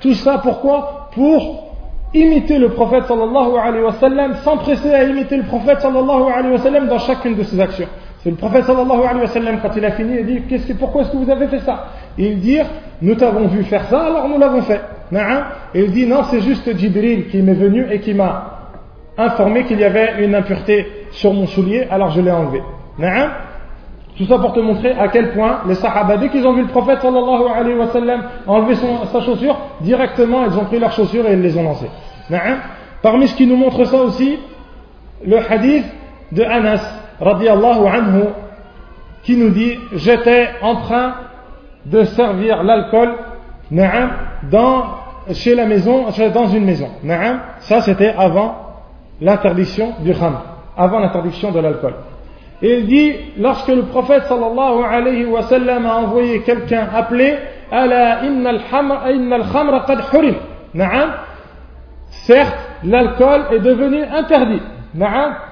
A: Tout ça pourquoi Pour imiter le prophète sallallahu alayhi wa sallam, s'empresser à imiter le prophète sallallahu alayhi wa sallam dans chacune de ses actions. C'est le prophète sallallahu alayhi wa sallam quand il a fini, il dit qu'est-ce pourquoi est-ce que vous avez fait ça? Et il dit nous t'avons vu faire ça, alors nous l'avons fait. Et il dit non, c'est juste Jibril qui m'est venu et qui m'a informé qu'il y avait une impureté sur mon soulier, alors je l'ai enlevé. Tout ça pour te montrer à quel point les Sahaba, dès qu'ils ont vu le prophète sallallahu alayhi wa sallam enlever sa chaussure, directement ils ont pris leurs chaussures et ils les ont lancées. Parmi ce qui nous montre ça aussi, le hadith de Anas radiallahu anhu qui nous dit J'étais en train de servir l'alcool dans, chez la maison, dans une maison. Ça c'était avant l'interdiction du kham, avant l'interdiction de l'alcool. Et il dit, lorsque le prophète sallallahu alayhi wa sallam a envoyé quelqu'un appelé, Ala inna al-khamra qad hurim. Certes, l'alcool est devenu interdit.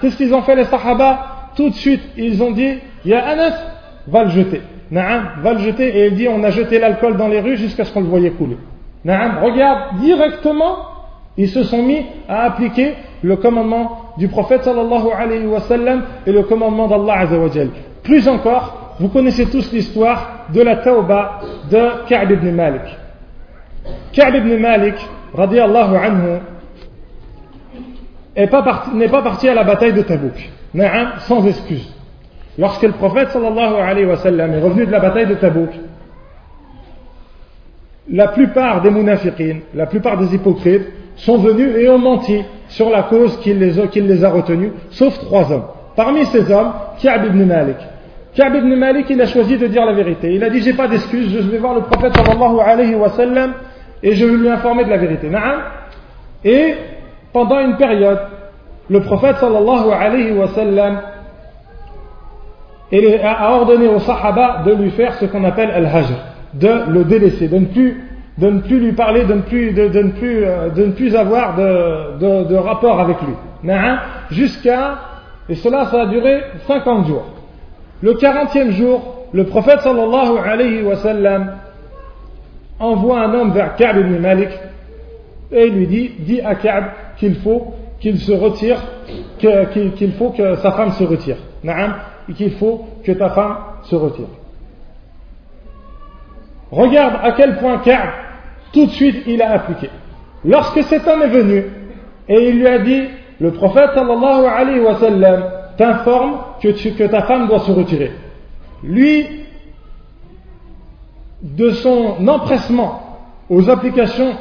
A: Qu'est-ce qu'ils ont fait les sahaba? Tout de suite, ils ont dit, Ya Anas, va le jeter. Va le jeter. Et il dit, on a jeté l'alcool dans les rues jusqu'à ce qu'on le voyait couler. Regarde, directement, ils se sont mis à appliquer le commandement du prophète sallallahu alayhi wa sallam et le commandement d'Allah. Plus encore, vous connaissez tous l'histoire de la tauba de Ka'b ibn Malik. Ka'b ibn Malik, radiallahu anhu, n'est pas, parti, à la bataille de Tabouk, sans excuse. Lorsque le prophète sallallahu alayhi wa sallam est revenu de la bataille de Tabouk, la plupart des munafiqines, la plupart des hypocrites, sont venus et ont menti sur la cause qui les, a retenus, sauf trois hommes. Parmi ces hommes, Ka'b ibn Malik. Ka'b ibn Malik, il a choisi de dire la vérité. Il a dit, j'ai pas d'excuse, je vais voir le prophète sallallahu alayhi wa sallam et je vais lui informer de la vérité. Et pendant une période, le prophète sallallahu alayhi wa sallam a ordonné aux sahaba de lui faire ce qu'on appelle al-hajr, de le délaisser, de ne plus, de ne plus lui parler, de ne plus, de, ne plus, euh, de ne plus avoir de, de, rapport avec lui. Jusqu'à, et cela, ça a duré 50 jours. Le 40e jour, le prophète sallallahu alayhi wa sallam envoie un homme vers Ka'b ibn Malik et lui dit, dit à Ka'b qu'il faut qu'il se retire, qu'il faut que sa femme se retire. Et qu'il faut que ta femme se retire. Regarde à quel point Ka'b, tout de suite, il a appliqué. Lorsque cet homme est venu et il lui a dit, le prophète t'informe que, ta femme doit se retirer. Lui, de son empressement aux applications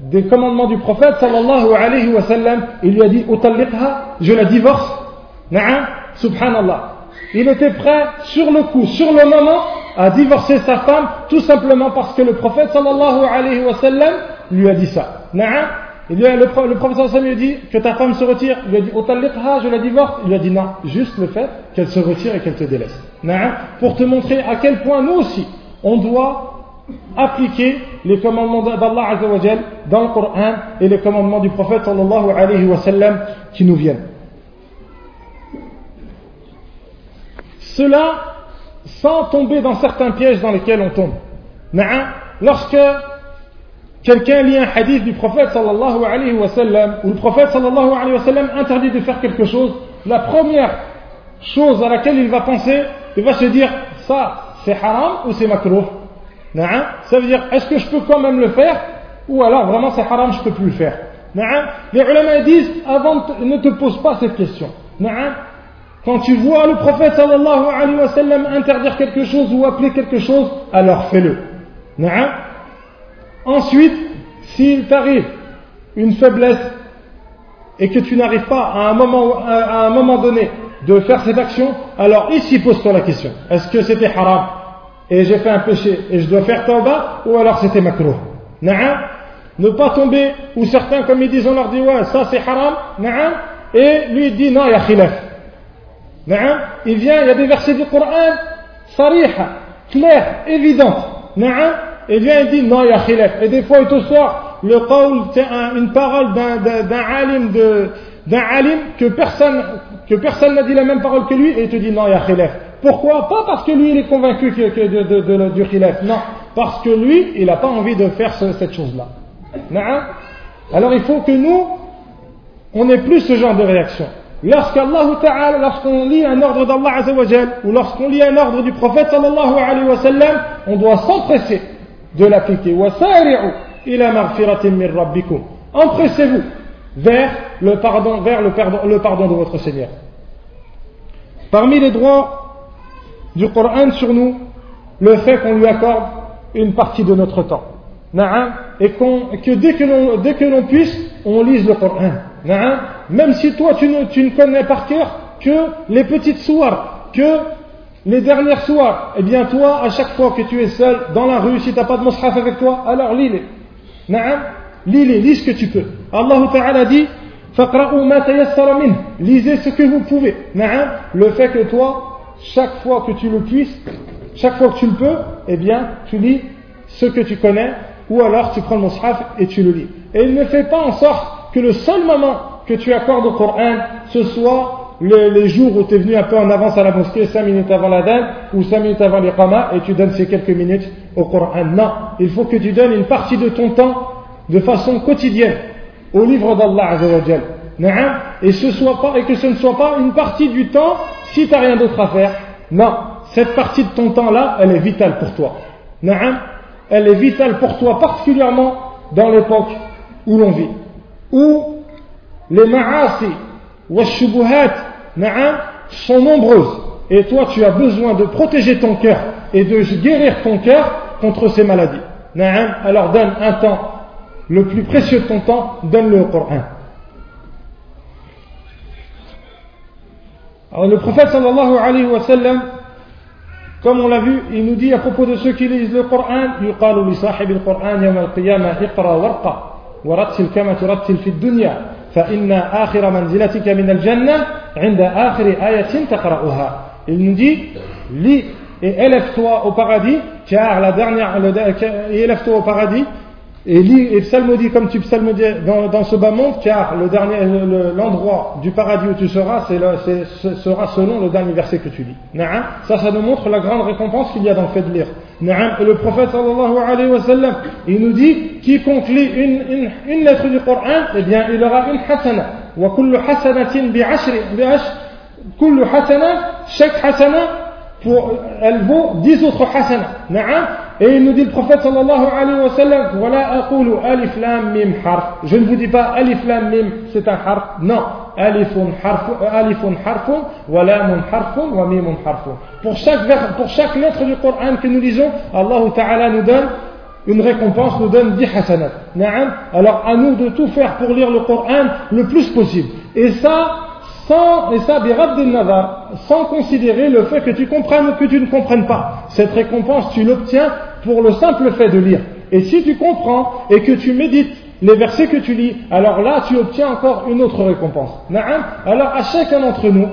A: des commandements du prophète sallallahu alayhi wa sallam, il lui a dit je la divorce. Subhanallah. Il était prêt sur le coup, sur le moment, à divorcer sa femme, tout simplement parce que le prophète sallallahu alayhi wa sallam lui a dit ça. Lui a, le, prophète sallallahu lui a dit que ta femme se retire. Il lui a dit je la divorce. Il lui a dit non, juste le fait qu'elle se retire et qu'elle te délaisse. Pour te montrer à quel point nous aussi, on doit appliquer les commandements d'Allah Azzawajal dans le Coran et les commandements du prophète sallallahu alayhi wa sallam qui nous viennent. Cela sans tomber dans certains pièges dans lesquels on tombe. Lorsque quelqu'un lit un hadith du prophète sallallahu alayhi wa sallam, où le prophète sallallahu alayhi wa sallam interdit de faire quelque chose, la première chose à laquelle il va penser, il va se dire, ça c'est haram ou c'est makruh? Ça veut dire, est-ce que je peux quand même le faire? Ou alors vraiment c'est haram, je ne peux plus le faire. Les ulama disent, avant, ne te pose pas cette question. Quand tu vois le prophète sallallahu alayhi wa sallam interdire quelque chose ou appeler quelque chose, alors fais-le. Ensuite, s'il t'arrive une faiblesse et que tu n'arrives pas à un, moment, donné de faire cette action, alors ici pose-toi la question. Est-ce que c'était haram et j'ai fait un péché et je dois faire tauba ou alors c'était makruh? Ne pas tomber, ou certains comme ils disent on leur dit ouais ça c'est haram, et lui il dit non il y a khilaf. Il vient, il y a des versets du Coran, sariha, clair, évident. Et il vient il dit non il y a khilaf. Et des fois il te sort le qawl, une parole d'un alim alim que personne n'a dit la même parole que lui et il te dit non il y a khilaf. Pourquoi? Pas parce que lui il est convaincu de, du khilaf, non. Parce que lui, il n'a pas envie de faire cette chose-là. Alors il faut que nous, on n'ait plus ce genre de réaction. Lorsqu'Allah lorsqu'on lit un ordre d'Allah ou lorsqu'on lit un ordre du prophète sallallahu alayhi wa sallam, on doit s'empresser de l'appliquer. Empressez-vous vers le pardon, vers le pardon, le pardon de votre Seigneur. Parmi les droits du Coran sur nous le fait qu'on lui accorde une partie de notre temps. Et que dès que l'on puisse, on lise le Coran. Même si toi tu ne, connais par cœur que les petites soirs, que les dernières soirs, eh bien toi, à chaque fois que tu es seul dans la rue, si tu n'as pas de mushaf avec toi, alors lis-les. Lis-les, lis ce que tu peux. Allah Ta'ala dit Lisez ce que vous pouvez. Le fait que toi, chaque fois que tu le puisses, chaque fois que tu le peux, eh bien, tu lis ce que tu connais, ou alors tu prends le mushaf et tu le lis. Et il ne fait pas en sorte que le seul moment que tu accordes au Coran, ce soit les, jours où tu es venu un peu en avance à la mosquée, 5 minutes avant la dinde, ou 5 minutes avant l'iqama, et tu donnes ces quelques minutes au Coran. Non, il faut que tu donnes une partie de ton temps de façon quotidienne au livre d'Allah et, ce et que ce ne soit pas une partie du temps si tu n'as rien d'autre à faire. Non, cette partie de ton temps-là, elle est vitale pour toi. Elle est vitale pour toi, particulièrement dans l'époque où l'on vit Où les ma'asi wa shubuhat sont nombreuses. Et toi, tu as besoin de protéger ton cœur et de guérir ton cœur contre ces maladies. Alors donne un temps, le plus précieux de ton temps, donne-le au Coran. Alors le prophète sallallahu alayhi wa sallam, comme on l'a vu, il nous dit à propos de ceux qui lisent le Coran, يقال لصاحب القرآن يوم القيامة اقرأ ورقة ورتل كما ترتل في الدنيا فإن آخر منزلتك من الجنة عند آخر آية تقرأها. Il nous dit, lis et élève-toi au paradis, car la dernière, élève-toi au paradis, et lis et psalmodie comme tu psalmodies dans, dans ce bas monde, car le dernier, l'endroit du paradis où tu seras, c'est ce sera selon le dernier verset que tu lis. Ça, ça nous montre la grande récompense qu'il y a dans le fait de lire. Et le prophète sallallahu alayhi wa sallam, il nous dit, quiconque lit une, une, une lettre du Coran, eh bien, il aura une hasana. Wa kullu hasanatin bi ashri, bi kullu hasana, chaque hasana pour, elle vaut dix autres hasana. Et il nous dit le prophète sallallahu alayhi wa sallam, voilà aqulu alif lam mim harf. Je ne vous dis pas alif lam mim, c'est un harf. Non. Alifun harfun, alifun harfun, wa lamun harfun, wa mimun harfun. Pour chaque, pour chaque lettre du Coran que nous lisons, Allah Ta'ala nous donne une récompense, nous donne 10 hasanat. Alors à nous de tout faire pour lire le Coran le plus possible. Et ça, sans, et ça, sans considérer le fait que tu comprennes ou que tu ne comprennes pas. Cette récompense, tu l'obtiens pour le simple fait de lire. Et si tu comprends et que tu médites les versets que tu lis, alors là, tu obtiens encore une autre récompense. Alors à chacun d'entre nous,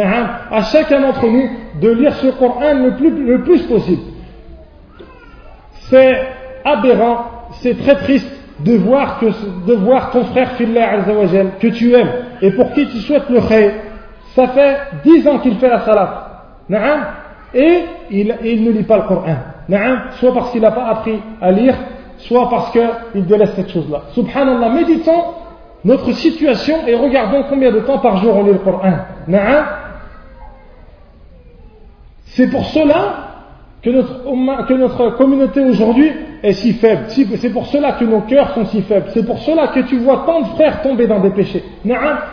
A: à chacun d'entre nous, de lire ce Coran le plus, le plus possible. C'est aberrant, c'est très triste de voir, que, de voir ton frère Fillah Azzawajal, que tu aimes et pour qui tu souhaites le khayr, ça fait dix ans qu'il fait la salat. Et il, il, ne lit pas le Coran. Soit parce qu'il n'a pas appris à lire, soit parce qu'il délaisse cette chose-là. Subhanallah, méditons notre situation et regardons combien de temps par jour on lit le Coran. C'est pour cela que notre, communauté aujourd'hui est si faible. C'est pour cela que nos cœurs sont si faibles. C'est pour cela que tu vois tant de frères tomber dans des péchés.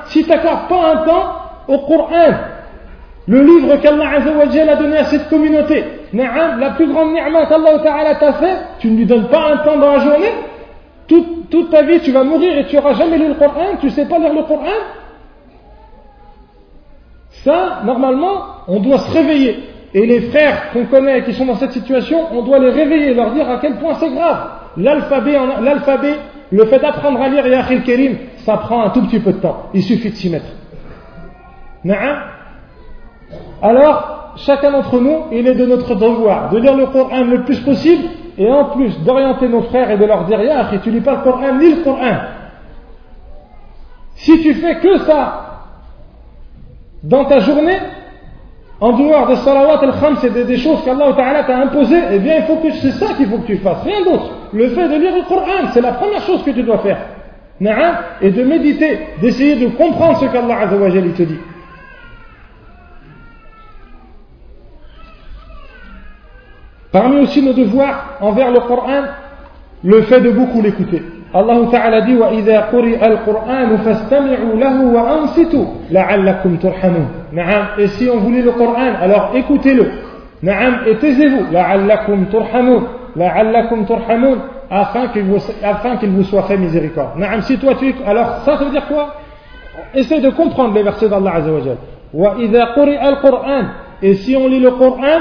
A: Si tu n'accordes pas un temps au Coran, le livre qu'Allah a donné à cette communauté, la plus grande ni'ma qu'Allah t'a fait, tu ne lui donnes pas un temps dans la journée, toute, ta vie tu vas mourir et tu n'auras jamais lu le Coran, tu ne sais pas lire le Coran. Ça, normalement, on doit se réveiller. Et les frères qu'on connaît qui sont dans cette situation, on doit les réveiller, leur dire à quel point c'est grave. L'alphabet, l'alphabet, le fait d'apprendre à lire Yahil Kerim, ça prend un tout petit peu de temps. Il suffit de s'y mettre. Alors, chacun d'entre nous, il est de notre devoir de lire le Coran le plus possible et en plus d'orienter nos frères et de leur dire et tu lis pas le Coran, lis le Coran. Si tu fais que ça dans ta journée, en dehors des salawat al-khams c'est des, choses qu'Allah Ta'ala t'a imposées, eh bien, il faut que, c'est ça qu'il faut que tu fasses, rien d'autre. Le fait de lire le Coran, c'est la première chose que tu dois faire. Et de méditer, d'essayer de comprendre ce qu'Allah te dit. Parmi aussi nos devoirs envers le Coran, le fait de beaucoup l'écouter. Allah Ta'ala dit وَإِذَا قُرِئَ الْقُرْآنُ فَاسْتَمِعُوا لَهُ وَأَنصِتُوا لَعَلَّكُمْ تُرْحَمُونَ نعم et si on voulait le Coran alors écoutez-le نعم et taisez-vous لَعَلَّكُمْ تُرْحَمُونَ لَعَلَّكُمْ تُرْحَمُونَ afin qu'il vous, afin qu'il vous soit fait miséricorde نعم si toi tu alors ça ça veut dire quoi essaie de comprendre les versets d'Allah Azza wa Jal وَإِذَا قُرِئَ الْقُرْآنُ et si on lit le Coran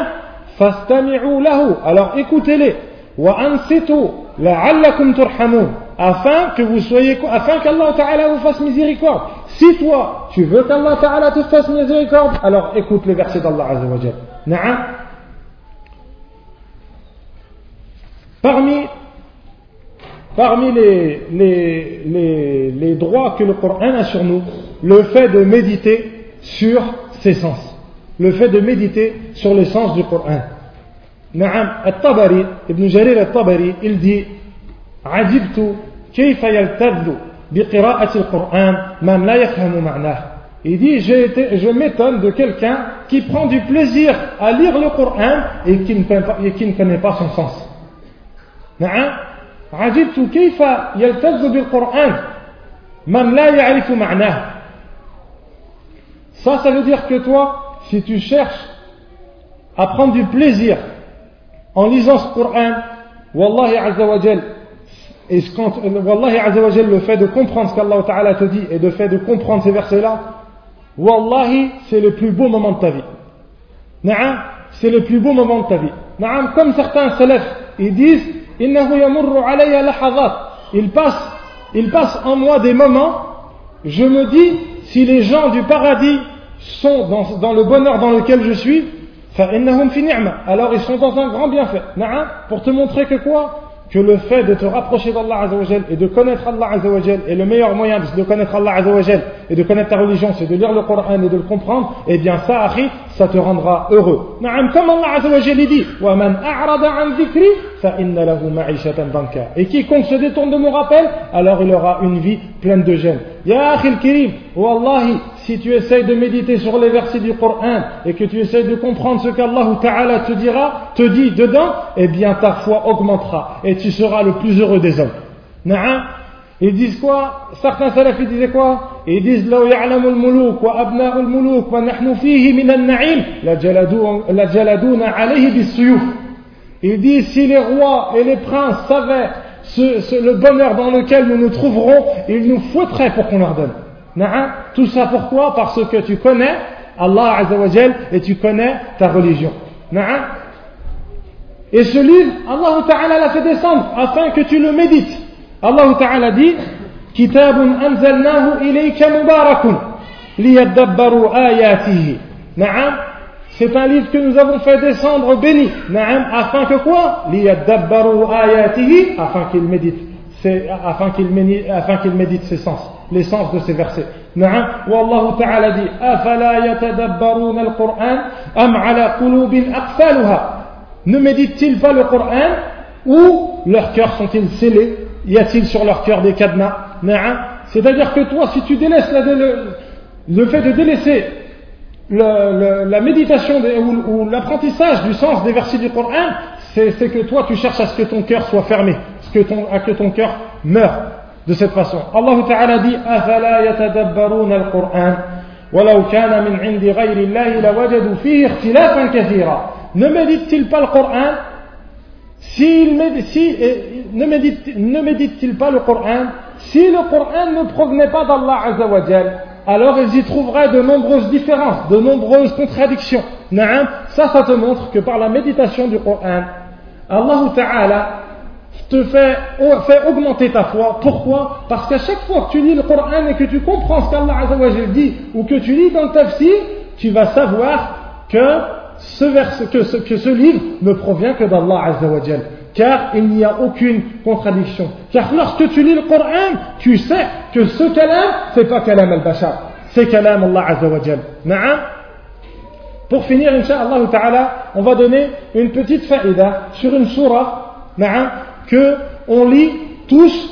A: Fastami'u lahu. Alors écoutez-les. Afin que vous soyez, afin qu'Allah Ta'ala vous fasse miséricorde. Si toi, tu veux qu'Allah Ta'ala te fasse miséricorde, alors écoute le verset d'Allah Azza wa Parmi, parmi les, les, les, les droits que le Coran a sur nous, le fait de méditer sur ses sens Le fait de méditer sur les sens du Coran. Na'am, Al-Tabari, Ibn Jarir Al-Tabari, il dit, عجبت كيف يلتذ بقراءة القرآن من لا يفهم معناه Il dit, été, je m'étonne de quelqu'un qui prend du plaisir à lire le Coran et qui ne, pas, et qui ne connaît pas son sens. نعم عجبت كيف يلتز بالقرآن Man la ya'rifu ma'nah. Ça, ça veut dire que toi, si tu cherches à prendre du plaisir en lisant ce Coran, Wallahi Azza wa Jal, et quand, Wallahi Azza wa Jal, le fait de comprendre ce qu'Allah Ta'ala te dit et le fait de comprendre ces versets-là, Wallahi, c'est le plus beau moment de ta vie. Na'am, c'est le plus beau moment de ta vie. Na'am, comme certains salafs, ils disent, Innahu yamurru alayya. Il passe, il passe en moi des moments, je me dis, si les gens du paradis sont dans, le bonheur dans lequel je suis, alors ils sont dans un grand bienfait. Pour te montrer que quoi? Que le fait de te rapprocher d'Allah Azzawajal et de connaître Allah Azzawajal et le meilleur moyen de connaître Allah Azzawajal et de connaître ta religion c'est de lire le Coran et de le comprendre eh bien ça ça te rendra heureux comme Allah dit et quiconque se détourne de mon rappel alors il aura une vie pleine de gêne Ya Kirim Wallahi si tu essayes de méditer sur les versets du Coran et que tu essayes de comprendre ce qu'Allah Ta'ala te dira, te dit dedans, eh bien ta foi augmentera et tu seras le plus heureux des hommes. Na'am Ils disent quoi Certains salafis disaient quoi Ils disent لو يعلم الملوك وأبناء الملوك ونحن فيه من النعيم لجلدون عليه بالسيوف Ils disent si les rois et les princes savaient ce, ce, le bonheur dans lequel nous nous trouverons, ils nous fouetteraient pour qu'on leur donne. Tout ça pourquoi Parce que tu connais Allah Azzawajal et tu connais ta religion. Et ce livre, Allah Ta'ala l'a fait descendre afin que tu le médites. Allah Ta'ala dit Kitabun anzalnahu ilayka mubarakun liyadabbaru ayatihi. C'est un livre que nous avons fait descendre béni. Afin que quoi Liyadabbaru ayatihi. Afin qu'il médite. Afin qu'il médite, afin qu'il médite ses sens l'essence de ces versets. نعم والله تعالى dit أفلا يتدبرون القرآن أم على قلوب أقفالها Ne méditent-ils pas le Coran ou leurs cœurs sont-ils scellés Y a-t-il sur leur cœur des cadenas C'est-à-dire que toi, si tu délaisses la, le, le, fait de délaisser le, le, la méditation de, ou, ou l'apprentissage du sens des versets du Coran, c'est que toi tu cherches à ce que ton cœur soit fermé, à, que ton, à que ton cœur meure de cette façon. Allah Ta'ala dit أفلا يتدبرون القرآن ولو كان من عند غير الله لوجدوا فيه اختلافا كثيرا Ne médite-t-il pas le Coran si, ne médite-t-il pas le Coran? Si le Coran ne provenait pas d'Allah Azzawajal, alors ils y trouveraient de nombreuses différences, de nombreuses contradictions. Ça, ça te montre que par la méditation du Coran, Allah Ta'ala te fait, augmenter ta foi. Pourquoi? Parce qu'à chaque fois que tu lis le Coran et que tu comprends ce qu'Allah dit, ou que tu lis dans le tafsir, tu vas savoir que ce, que ce, que ce livre ne provient que d'Allah Azzawajal. Car il n'y a aucune contradiction. Car lorsque tu lis le Coran, tu sais que ce kalam, c'est pas kalam al-bashar. C'est kalam Allah Azzawajal. Na'am Pour finir, Inch'Allah Ta'ala, on va donner une petite faïda sur une surah, na'am, que on lit tous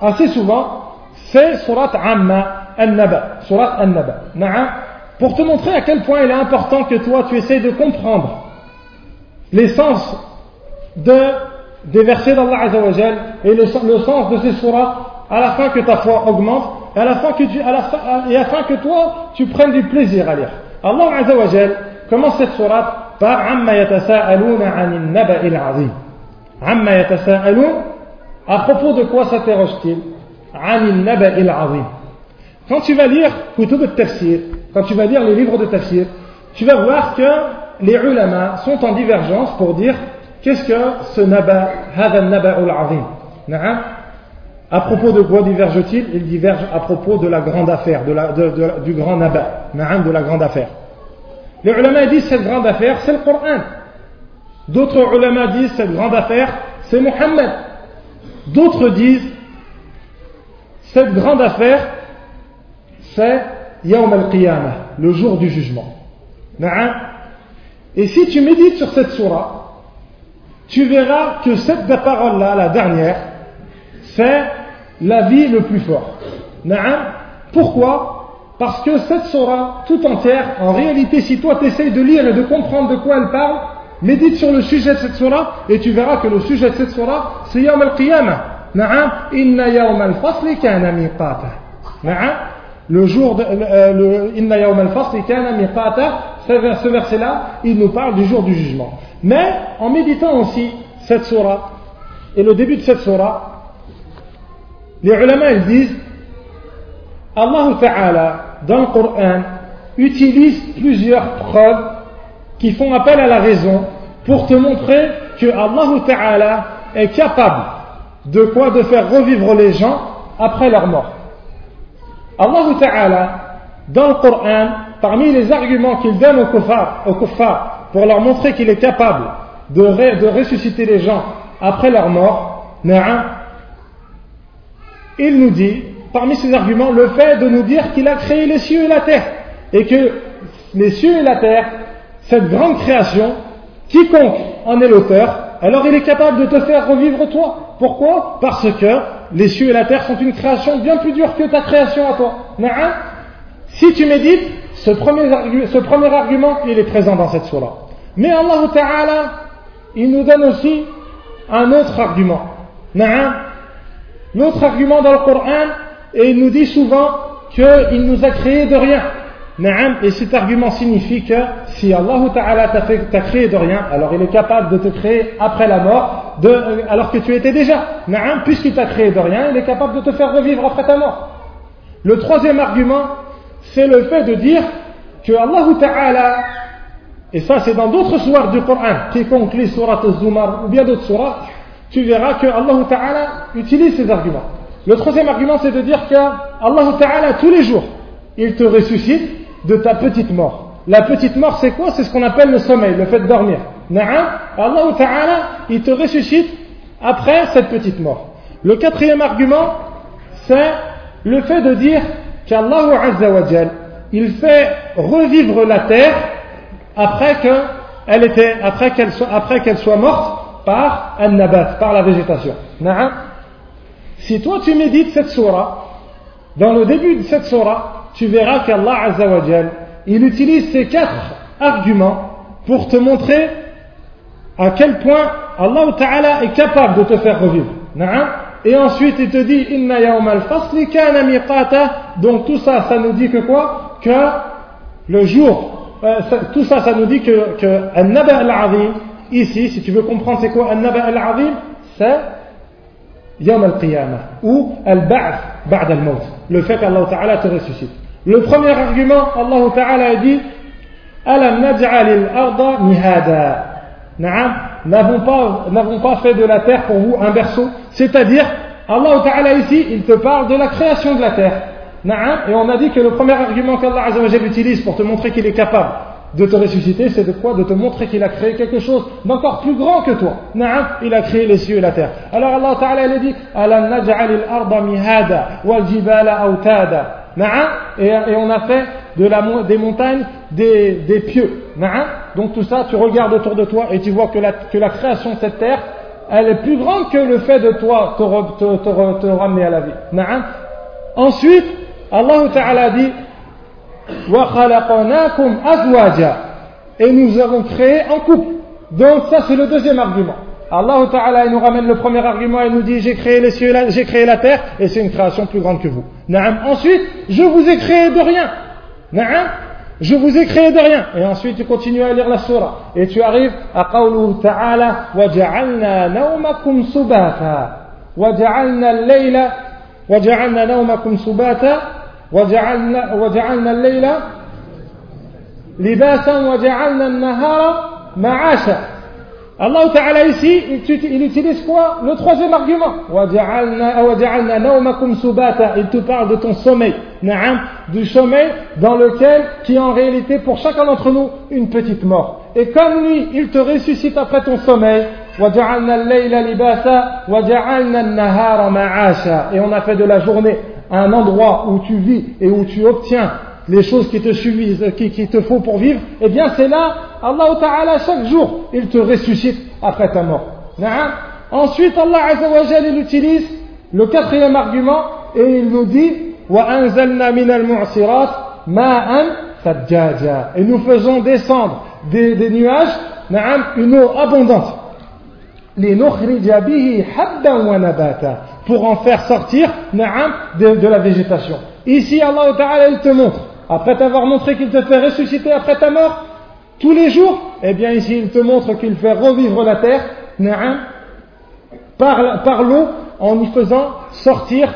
A: assez souvent, c'est Surat Amma Al-Naba. Surat Al-Naba. Pour te montrer à quel point il est important que toi tu essayes de comprendre l'essence de, des versets d'Allah Azzawajal et le, sens de ces surahs à la fin que ta foi augmente et à la fin que tu, afin que toi tu prennes du plaisir à lire. Allah Azzawajal commence cette surat par Amma yatasa'aluna anin naba'il azim. Amma yatasa'alun, à propos de quoi s'interroge-t-il? Quand tu vas lire Kutub tafsir quand tu vas lire les livres de tafsir, tu vas voir que les ulama sont en divergence pour dire qu'est-ce que ce naba, hada naba al-azim. À propos de quoi diverge-t-il? Il diverge à propos de la grande affaire, de de, de, du grand naba, de la grande affaire. Les ulama disent cette grande affaire, c'est le Coran. D'autres ulama disent cette grande affaire, c'est Mohammed. D'autres disent cette grande affaire, c'est Yawm al-Qiyamah, le jour du jugement. Et si tu médites sur cette surah, tu verras que cette parole-là, la dernière, c'est l'avis le plus fort. Pourquoi? Parce que cette surah tout entière, en réalité, si toi tu de lire et de comprendre de quoi elle parle, médite sur le sujet de cette surah et tu verras que le sujet de cette surah, c'est Yawm al-Qiyamah. Inna Yawm al-Fasli kana miqata le jour de, euh, le Inna Yawm al-Fasl kana ce verset-là il nous parle du jour du jugement mais en méditant aussi cette surah et le début de cette surah les ulama ils disent Allah Ta'ala dans le Coran utilise plusieurs preuves qui font appel à la raison pour te montrer que Allah Ta'ala est capable de quoi? De faire revivre les gens après leur mort. Allah Ta'ala, dans le Coran, parmi les arguments qu'il donne aux kuffar, aux pour leur montrer qu'il est capable de, de, ressusciter les gens après leur mort, il nous dit, parmi ces arguments, le fait de nous dire qu'il a créé les cieux et la terre, et que les cieux et la terre, cette grande création, quiconque en est l'auteur, alors il est capable de te faire revivre toi. Pourquoi? Parce que les cieux et la terre sont une création bien plus dure que ta création à toi. Si tu médites, ce premier, argument, il est présent dans cette surah. Mais Allah Ta'ala, il nous donne aussi un autre argument. L'autre argument dans le Coran, et il nous dit souvent qu'il nous a créé de rien. Et cet argument signifie que si Allah Ta'ala t'a créé de rien, alors il est capable de te créer après la mort, de, alors que tu étais déjà. Puisqu'il t'a créé de rien, il est capable de te faire revivre après ta mort. Le troisième argument, c'est le fait de dire que Allah Ta'ala, et ça c'est dans d'autres sourates du Coran, quiconque lit surat al-Zumar ou bien d'autres sourates, tu verras que Allah Ta'ala utilise ces arguments. Le troisième argument, c'est de dire que Allah Ta'ala, tous les jours, il te ressuscite de ta petite mort. La petite mort, c'est quoi? C'est ce qu'on appelle le sommeil, le fait de dormir. Allah Ta'ala, il te ressuscite après cette petite mort. Le quatrième argument, c'est le fait de dire qu'Allah Azza il fait revivre la terre après qu'elle soit morte par un nabat, par la végétation. Si toi tu médites cette surah, dans le début de cette surah, tu verras qu'Allah Azzawajal, il utilise ces quatre arguments pour te montrer à quel point Allah Ta'ala est capable de te faire revivre. Et ensuite il te dit Inna yawm al-fasli kana. Donc tout ça, ça nous dit que quoi? Que le jour, euh, tout ça, ça nous dit que, que An-Naba al-Azim, ici, si tu veux comprendre c'est quoi An-Naba al-Azim, c'est Yawm al-Qiyamah ou Al-Ba'th Ba'd al-Maut. Le fait qu'Allah Ta'ala te ressuscite. Le premier argument, Allah Ta'ala a dit Alam naj'alil arda mihada. N'avons pas, n'avons pas fait de la terre pour vous un berceau. C'est-à-dire, Allah Ta'ala ici, il te parle de la création de la terre. Et on a dit que le premier argument qu'Allah utilise pour te montrer qu'il est capable de te ressusciter, c'est de quoi? De te montrer qu'il a créé quelque chose d'encore plus grand que toi. Il a créé les cieux et la terre. Alors Allah Ta'ala a dit Alam naj'alil arda mihada wal jibala autada. Et, et, on a fait des montagnes des, des pieux. Donc tout ça, tu regardes autour de toi et tu vois que la, création de cette terre, elle est plus grande que le fait de toi te, ramener à la vie. Ensuite, Allah Ta'ala dit et nous avons créé un couple. Donc ça c'est le deuxième argument. Allah Ta'ala nous ramène le premier argument et nous dit j'ai créé les cieux, j'ai créé la terre et c'est une création plus grande que vous. Ensuite, je vous ai créé de rien. Je vous ai créé de rien. Et ensuite tu continues à lire la surah et tu arrives à qawluhu ta'ala وَجَعَلْنَا نَوْمَكُمْ سُبَاتًا وَجَعَلْنَا اللَّيْلَ وَجَعَلْنَا نَوْمَكُمْ سُبَاتًا وَجَعَلْنَا, وجعلنا الليل لباسا وَجَعَلْنَا النَّهَارَ مَعَاشًا Allah Ta'ala ici, il utilise quoi? Le troisième argument. Il te parle de ton sommeil. Du sommeil dans lequel, qui est en réalité pour chacun d'entre nous une petite mort. Et comme lui, il te ressuscite après ton sommeil. Et on a fait de la journée un endroit où tu vis et où tu obtiens les choses qui te suffisent, qui, te faut pour vivre, eh bien c'est là, Allah Ta'ala, chaque jour, il te ressuscite après ta mort. Ensuite, Allah Azzawajal, il utilise le quatrième argument et il nous dit Et nous faisons descendre des, des nuages une eau abondante. Pour en faire sortir de, de la végétation. Ici, Allah Ta'ala, il te montre après t'avoir montré qu'il te fait ressusciter après ta mort, tous les jours, eh bien ici, il te montre qu'il fait revivre la terre, par, par l'eau, en y faisant sortir,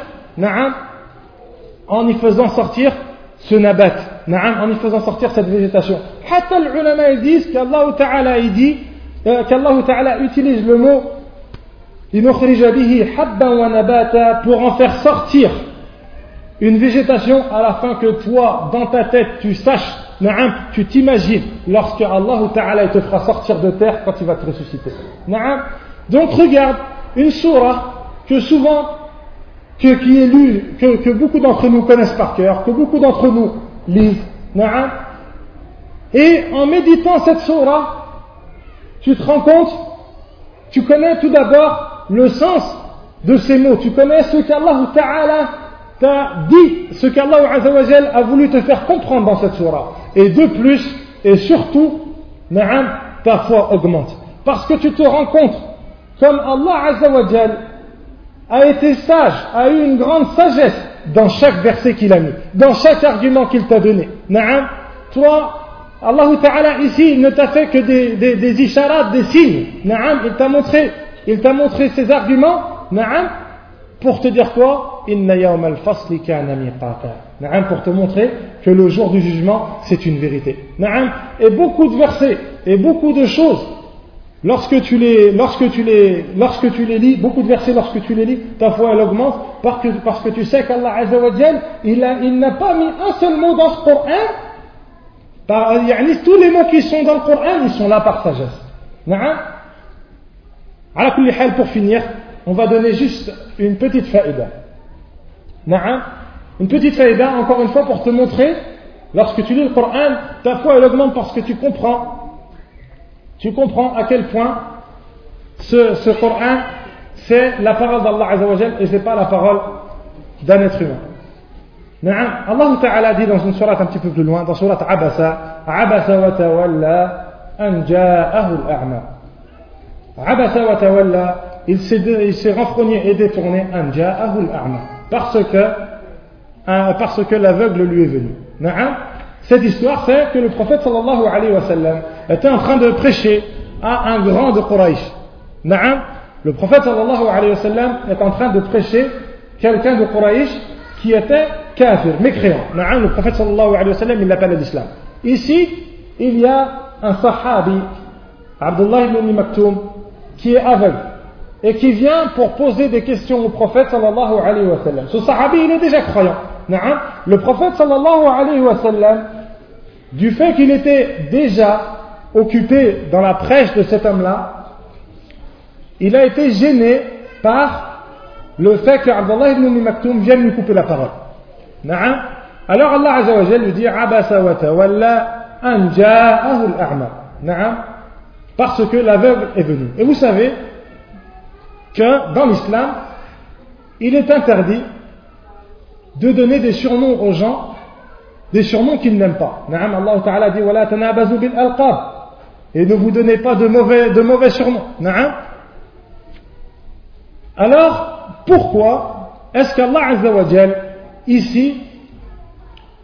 A: en y faisant sortir ce nabat, en y faisant sortir cette végétation. Hatta les ulama ils disent qu'Allah Ta'ala dit, euh, qu'Allah Ta'ala utilise le mot pour en faire sortir une végétation à la fin que toi, dans ta tête, tu saches, tu t'imagines lorsque Allah Ta'ala te fera sortir de terre quand il va te ressusciter. Donc regarde une surah que souvent, que, qui est lue, que, beaucoup d'entre nous connaissent par cœur, que beaucoup d'entre nous lisent. Et en méditant cette surah, tu te rends compte, tu connais tout d'abord le sens de ces mots, tu connais ce qu'Allah Ta'ala t'a dit, ce qu'Allah a voulu te faire comprendre dans cette surah. Et de plus, et surtout, ta foi augmente. Parce que tu te rends compte, comme Allah a été sage, a eu une grande sagesse dans chaque verset qu'il a mis, dans chaque argument qu'il t'a donné. Toi, Allah Ta'ala ici ne t'a fait que des, des, des isharats, des signes. Il t'a montré, il t'a montré ses arguments, pour te dire quoi? Pour te montrer que le jour du jugement, c'est une vérité. Et beaucoup de versets, et beaucoup de choses, lorsque tu les, lorsque tu les, lorsque tu les lis, beaucoup de versets lorsque tu les lis, ta foi elle augmente, parce que, parce que tu sais qu'Allah Azza wa il n'a pas mis un seul mot dans ce Coran. Tous les mots qui sont dans le Coran, ils sont là par sagesse. Pour finir, on va donner juste une petite faïda. Une petite faïda, encore une fois, pour te montrer, lorsque tu lis le Coran, ta foi elle augmente parce que tu comprends, tu comprends à quel point ce, ce Coran, c'est la parole d'Allah Azzawajal et c'est pas la parole d'un être humain. Allah Ta'ala dit dans une sourate un petit peu plus loin, dans sourate Abasa, Abasa wa tawalla an al-a'ma. Abasa wa il s'est renfrogné et détourné parce que, parce que l'aveugle lui est venu. Cette histoire, c'est que le prophète sallallahu était en train de prêcher à un grand de Quraysh. Le prophète sallallahu alayhi est en train de prêcher quelqu'un de Quraysh qui était kafir, mécréant. Le prophète sallallahu alayhi wa sallam, il l'appelle l'islam. Ici, il y a un sahabi, Abdullah ibn Maktoum, qui est aveugle et qui vient pour poser des questions au prophète sallallahu alayhi wa. Ce sahabi, il est déjà croyant. Le prophète sallallahu alayhi wa du fait qu'il était déjà occupé dans la prêche de cet homme-là, il a été gêné par le fait que Abdullah ibn Maktoum vienne lui couper la parole. Alors Allah Azza lui dit Abasa wa tawalla an al-a'ma. Parce que l'aveugle est venu. Et vous savez que dans l'islam, il est interdit de donner des surnoms aux gens, des surnoms qu'ils n'aiment pas. Allah Ta'ala dit Wala bil. Et ne vous donnez pas de mauvais, de mauvais surnoms. Alors, pourquoi est-ce qu'Allah Azza wa Jalla ici,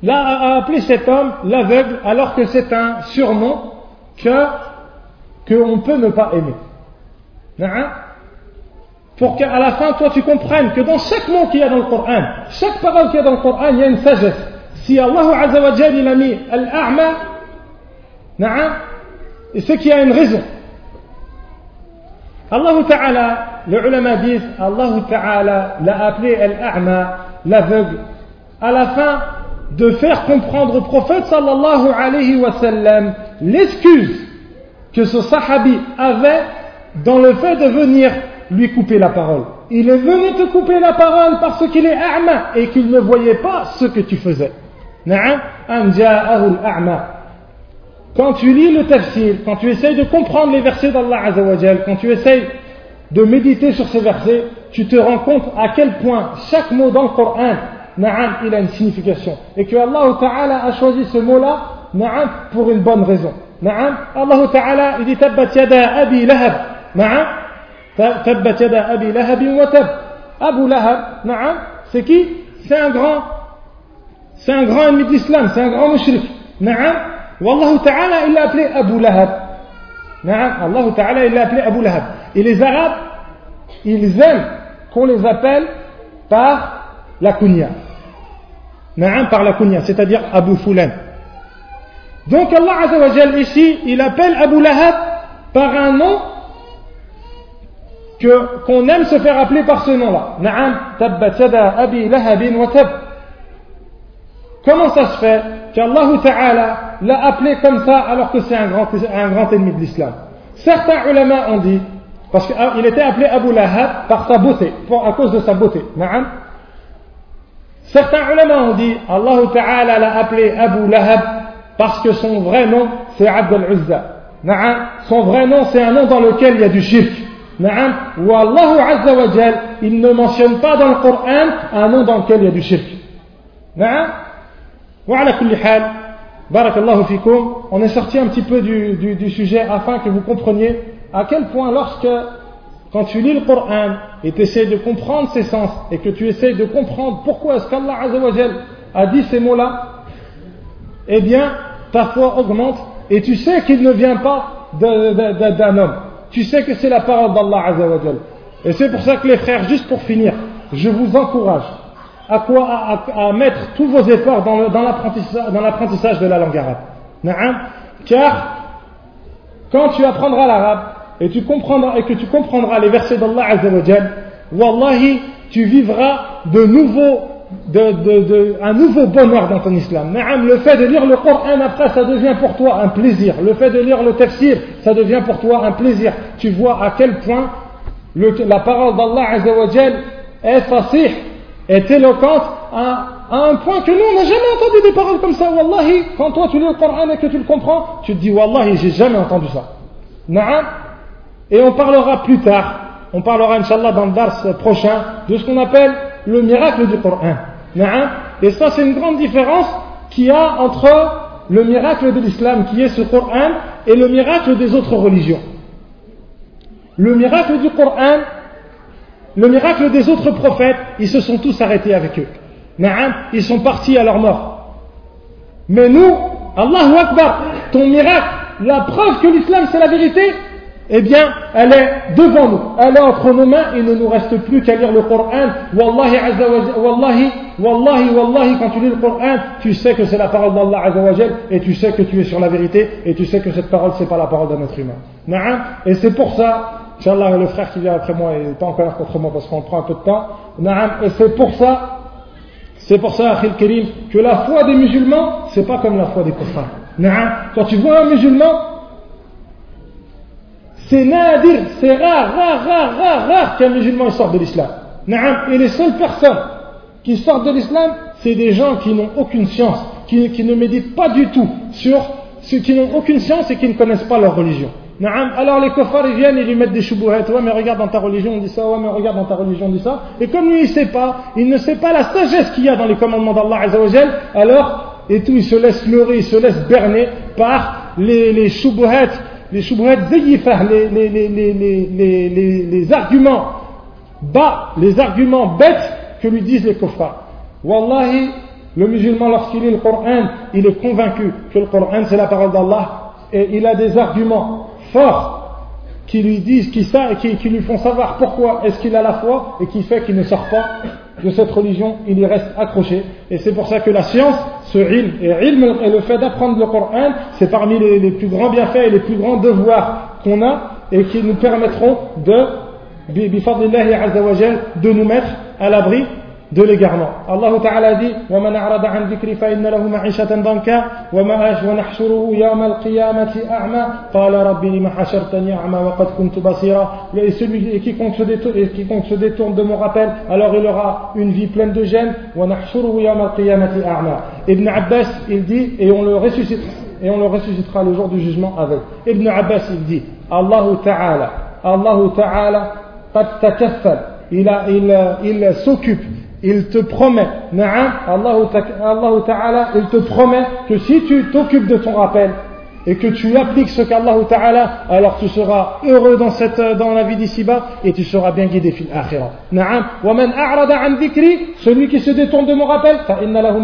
A: a appelé cet homme l'aveugle, alors que c'est un surnom que qu'on peut ne pas aimer? Pour qu'à la fin, toi, tu comprennes que dans chaque mot qu'il y a dans le Coran, chaque parole qu'il y a dans le Coran, il y a une sagesse. Si Allah Azza wa il a mis al-a'ma, c'est qu'il y a une raison. Allah Ta'ala, les ulama disent, Allah Ta'ala l'a appelé al-a'ma, l'aveugle, à la fin de faire comprendre au prophète sallallahu alayhi wa sallam l'excuse que ce sahabi avait dans le fait de venir lui couper la parole. Il est venu te couper la parole parce qu'il est a'ma et qu'il ne voyait pas ce que tu faisais. Quand tu lis le tafsir, quand tu essayes de comprendre les versets d'Allah Azawajal, quand tu essayes de méditer sur ces versets, tu te rends compte à quel point chaque mot dans le Coran Na'am, il a une signification. Et que Allah Ta'ala a choisi ce mot-là, Na'am, pour une bonne raison. Na'am, Allah Ta'ala, il dit Tabbat yada abi lahab. Tabbat yada Abi Lahab wa tab. Abu Lahab, na'am, c'est qui C'est un grand c'est un grand ennemi de l'islam, c'est un grand mushrik. Na'am. Wallahu ta'ala, il l'a appelé Abu Lahab. Na'am. Allah ta'ala, il l'a appelé Abu Lahab. Et les Arabes, ils aiment qu'on les appelle par la kunya. Na'am, par la kunya, c'est-à-dire Abu Fulan. Donc Allah Azza ici, il appelle Abu Lahab par un nom qu'on aime se faire appeler par ce nom-là. Comment ça se fait qu'Allah Ta'ala l'a appelé comme ça alors que c'est un grand, ennemi de l'islam? Certains ulama ont dit, parce qu'il ah, était appelé Abu Lahab par sa beauté, à cause de sa beauté. Certains ulama ont dit, Allah Ta'ala l'a appelé Abu Lahab parce que son vrai nom c'est Abdul Uzza. Na'am. Son vrai nom c'est un nom dans lequel il y a du shirk. Ou Allah Azza wa il ne mentionne pas dans le Coran un nom dans lequel il y a du shirk. Barakallahu. On est sorti un petit peu du, sujet afin que vous compreniez à quel point lorsque, quand tu lis le Coran et tu essaies de comprendre ses sens et que tu essaies de comprendre pourquoi est-ce qu'Allah Azza a dit ces mots-là, eh bien, ta foi augmente et tu sais qu'il ne vient pas d'un homme tu sais que c'est la parole d'Allah et c'est pour ça que les frères juste pour finir je vous encourage à quoi à, mettre tous vos efforts dans, l'apprentissage de la langue arabe. Car quand tu apprendras l'arabe et, tu comprendras, et que tu comprendras les versets d'Allah Azzawajal, Wallahi, tu vivras de nouveau, de, un nouveau bonheur dans ton islam. Le fait de lire le Coran après, ça devient pour toi un plaisir. Le fait de lire le tafsir, ça devient pour toi un plaisir. Tu vois à quel point la parole d'Allah est facile est éloquente à, un point que nous, on n'a jamais entendu des paroles comme ça. Wallahi, quand toi tu lis le Coran et que tu le comprends, tu te dis Wallahi, j'ai jamais entendu ça. Et on parlera plus tard, on parlera Inch'Allah dans le vers prochain, de ce qu'on appelle le miracle du Coran. Et ça, c'est une grande différence qu'il y a entre le miracle de l'islam, qui est ce Coran, et le miracle des autres religions. Le miracle du Coran, le miracle des autres prophètes, ils se sont tous arrêtés avec eux. Ils sont partis à leur mort. Mais nous, Allahu Akbar, ton miracle, la preuve que l'islam c'est la vérité, eh bien, elle est devant nous, elle est entre nos mains, il ne nous reste plus qu'à lire le Coran. Wallahi, wallahi, wallahi, wallahi, quand tu lis le Coran, tu sais que c'est la parole d'Allah Azzawajal, et tu sais que tu es sur la vérité, et tu sais que cette parole, c'est pas la parole d'un être humain. Et c'est pour ça Inch'Allah, le frère qui vient après moi n'est pas encore contre moi parce qu'on prend un peu de temps. Et c'est pour ça, c'est pour ça, Akhil que la foi des musulmans, c'est pas comme la foi des kuffars. Quand tu vois un musulman, c'est nadir, c'est rare, rare, rare, rare, rare qu'un musulman sorte de l'islam. Et les seules personnes qui sortent de l'islam, c'est des gens qui n'ont aucune science, qui, ne méditent pas du tout sur ceux qui n'ont aucune science et qui ne connaissent pas leur religion. Alors les kofars ils viennent et lui mettent des choubouhettes. Ouais, mais regarde dans ta religion, on dit ça. Ouais, mais regarde dans ta religion, on dit ça. Et comme lui, il sait pas, il ne sait pas la sagesse qu'il y a dans les commandements d'Allah alors, et tout, il se laisse leurrer, il se laisse berner par les, les les choubouhettes zayifah, les, arguments bas, les arguments bêtes que lui disent les kofars. Wallahi, le musulman, lorsqu'il lit le Coran, il est convaincu que le Coran c'est la parole d'Allah et il a des arguments forts qui lui disent, qui, qui, qui lui font savoir pourquoi est-ce qu'il a la foi et qui fait qu'il ne sort pas de cette religion, il y reste accroché. Et c'est pour ça que la science, ce ilm, et, ilm, et le fait d'apprendre le Coran, c'est parmi les, plus grands bienfaits et les plus grands devoirs qu'on a et qui nous permettront de, de nous mettre à l'abri de l'égarement. Allah Ta'ala dit وَمَنْ أَعْرَضَ عَنْ ذِكْرِ فَإِنَّ لَهُ مَعِشَةً ضَنْكًا وَنَحْشُرُهُ يَوْمَ الْقِيَامَةِ أَعْمَى قَالَ رَبِّ لِمَ حَشَرْتَنِي أَعْمَى وَقَدْ كُنْتُ بَصِيرًا Et celui qui compte, se détourne, et quiconque se détourne de mon rappel, alors il aura une vie pleine de gêne. وَنَحْشُرُهُ يَوْمَ الْقِيَامَةِ أَعْمَى Ibn Abbas, il dit, et on le ressuscitera, et on le ressuscitera le jour du jugement avec. Ibn Abbas, il dit, Allah Ta'ala, Allah Ta'ala, قد تكفل il, il, il s'occupe il te promet, Allah Ta'ala, il te promet que si tu t'occupes de ton rappel, et que tu appliques ce qu'Allah Ta'ala, alors tu seras heureux dans, la vie d'ici-bas et tu seras bien guidé fil akhirah. Na'am. a'rada an celui qui se détourne de mon rappel, fa inna lahu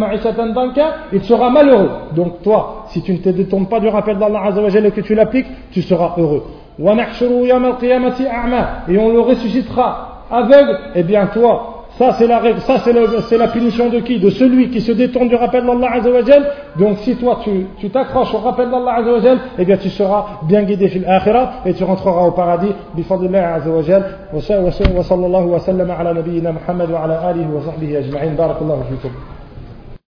A: danka, il sera malheureux. Donc toi, si tu ne te détournes pas du rappel d'Allah Azza wa et que tu l'appliques, tu seras heureux. Wa nahshuru yawm al-qiyamati a'ma, et on le ressuscitera aveugle, et eh bien toi, ça, c'est la, ça, c'est, c'est la punition de qui? De celui qui se détourne du rappel d'Allah Azzawajal. Donc, si toi, tu, tu t'accroches au rappel d'Allah Azzawajal, eh bien, tu seras bien guidé fil akhirah et tu rentreras au paradis. Bifadillah Azzawajal. Wa sallallahu wa sallam ala nabiyyina Muhammad wa ala alihi wa sahbihi ajma'in. Barakallahu fikum.